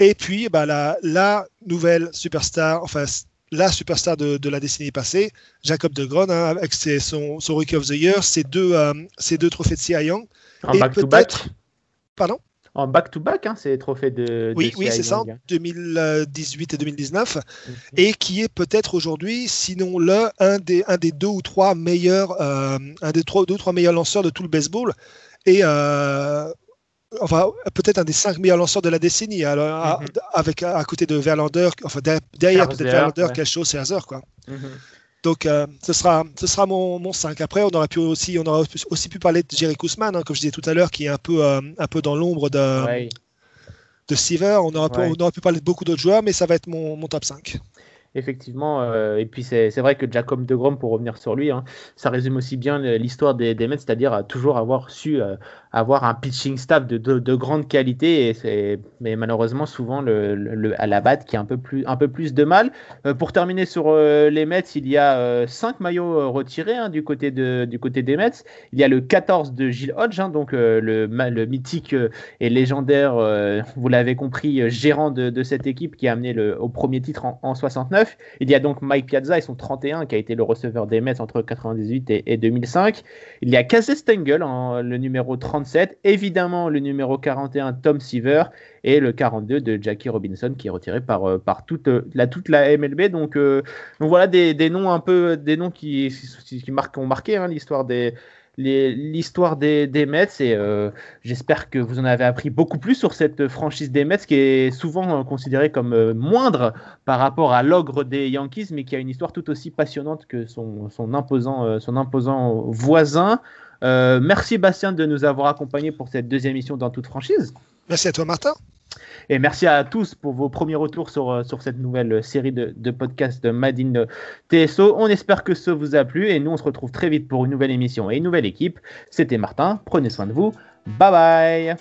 Et puis, bah, la, la nouvelle superstar, enfin, la superstar de, de la décennie passée, Jacob de Gron, hein, avec ses- son, son Rookie of the Year, ses deux, euh, ses deux trophées de Cy Young. En Et back-to-back. Pardon? En back-to-back, hein, c'est les trophées de. Oui, de oui, Cy c'est ça, en Young, hein. 2018 et 2019. Mhm. Et qui est peut-être aujourd'hui, sinon le, un des, un des deux ou trois meilleurs, euh, un des trois, deux ou trois meilleurs lanceurs de tout le baseball. Et euh, enfin, peut-être un des cinq meilleurs lanceurs de la décennie, alors, à- Mhm. avec, à, côté de Verlander, enfin derrière, peut-être Verlander, ouais. quelque chose, Scherzer, quoi. Mhm. Donc, euh, ce sera, ce sera mon, mon 5. Après, on aurait pu aussi, on aurait aussi pu parler de Jerry Koosman, hein, comme je disais tout à l'heure, qui est un peu, euh, un peu dans l'ombre de, Ouais. de Seaver. On aurait, pu, Ouais. on aurait pu parler de beaucoup d'autres joueurs, mais ça va être mon, mon top 5. Effectivement, euh, et puis c'est vrai que Jacob de Grom, pour revenir sur lui, hein, ça résume aussi bien l'histoire des, des Mets, c'est-à-dire à toujours avoir su avoir un pitching staff de, de, de grande qualité, et c'est- mais malheureusement souvent le, à la batte qui a un peu plus, un peu plus de mal. Euh, pour terminer sur euh, les Mets, il y a euh, cinq maillots euh, retirés hein, du, côté de, du côté des Mets. Il y a le 14 de Gilles Hodge, hein, donc euh, le, le mythique euh, et légendaire, euh, vous l'avez compris, euh, gérant de, cette équipe qui a amené le, au premier titre en, en 69. Il y a donc Mike Piazza et son 31 qui a été le receveur des Mets entre 98 et, et 2005. Il y a Casey Stengel, en, le numéro 37. Évidemment, le numéro 41, Tom Seaver. Et le 42 de Jackie Robinson qui est retiré par, euh, par toute, euh, la, toute la MLB. Donc, euh, donc voilà des, des noms un peu, des noms qui, qui, marquent, ont marqué hein, l'histoire des l'histoire des, Mets et j'espère que vous en avez appris beaucoup plus sur cette franchise des Mets qui est souvent considérée comme moindre par rapport à l'ogre des Yankees, mais qui a une histoire tout aussi passionnante que son, son imposant, son imposant voisin. Euh, merci Bastien de nous avoir accompagnés pour cette deuxième émission dans toute franchise. Merci à toi, Martin. Et merci à tous pour vos premiers retours sur, euh, sur cette nouvelle série de, de podcasts de Madine TSO. On espère que ça vous a plu et nous on se retrouve très vite pour une nouvelle émission et une nouvelle équipe. C'était Martin, prenez soin de vous. Bye bye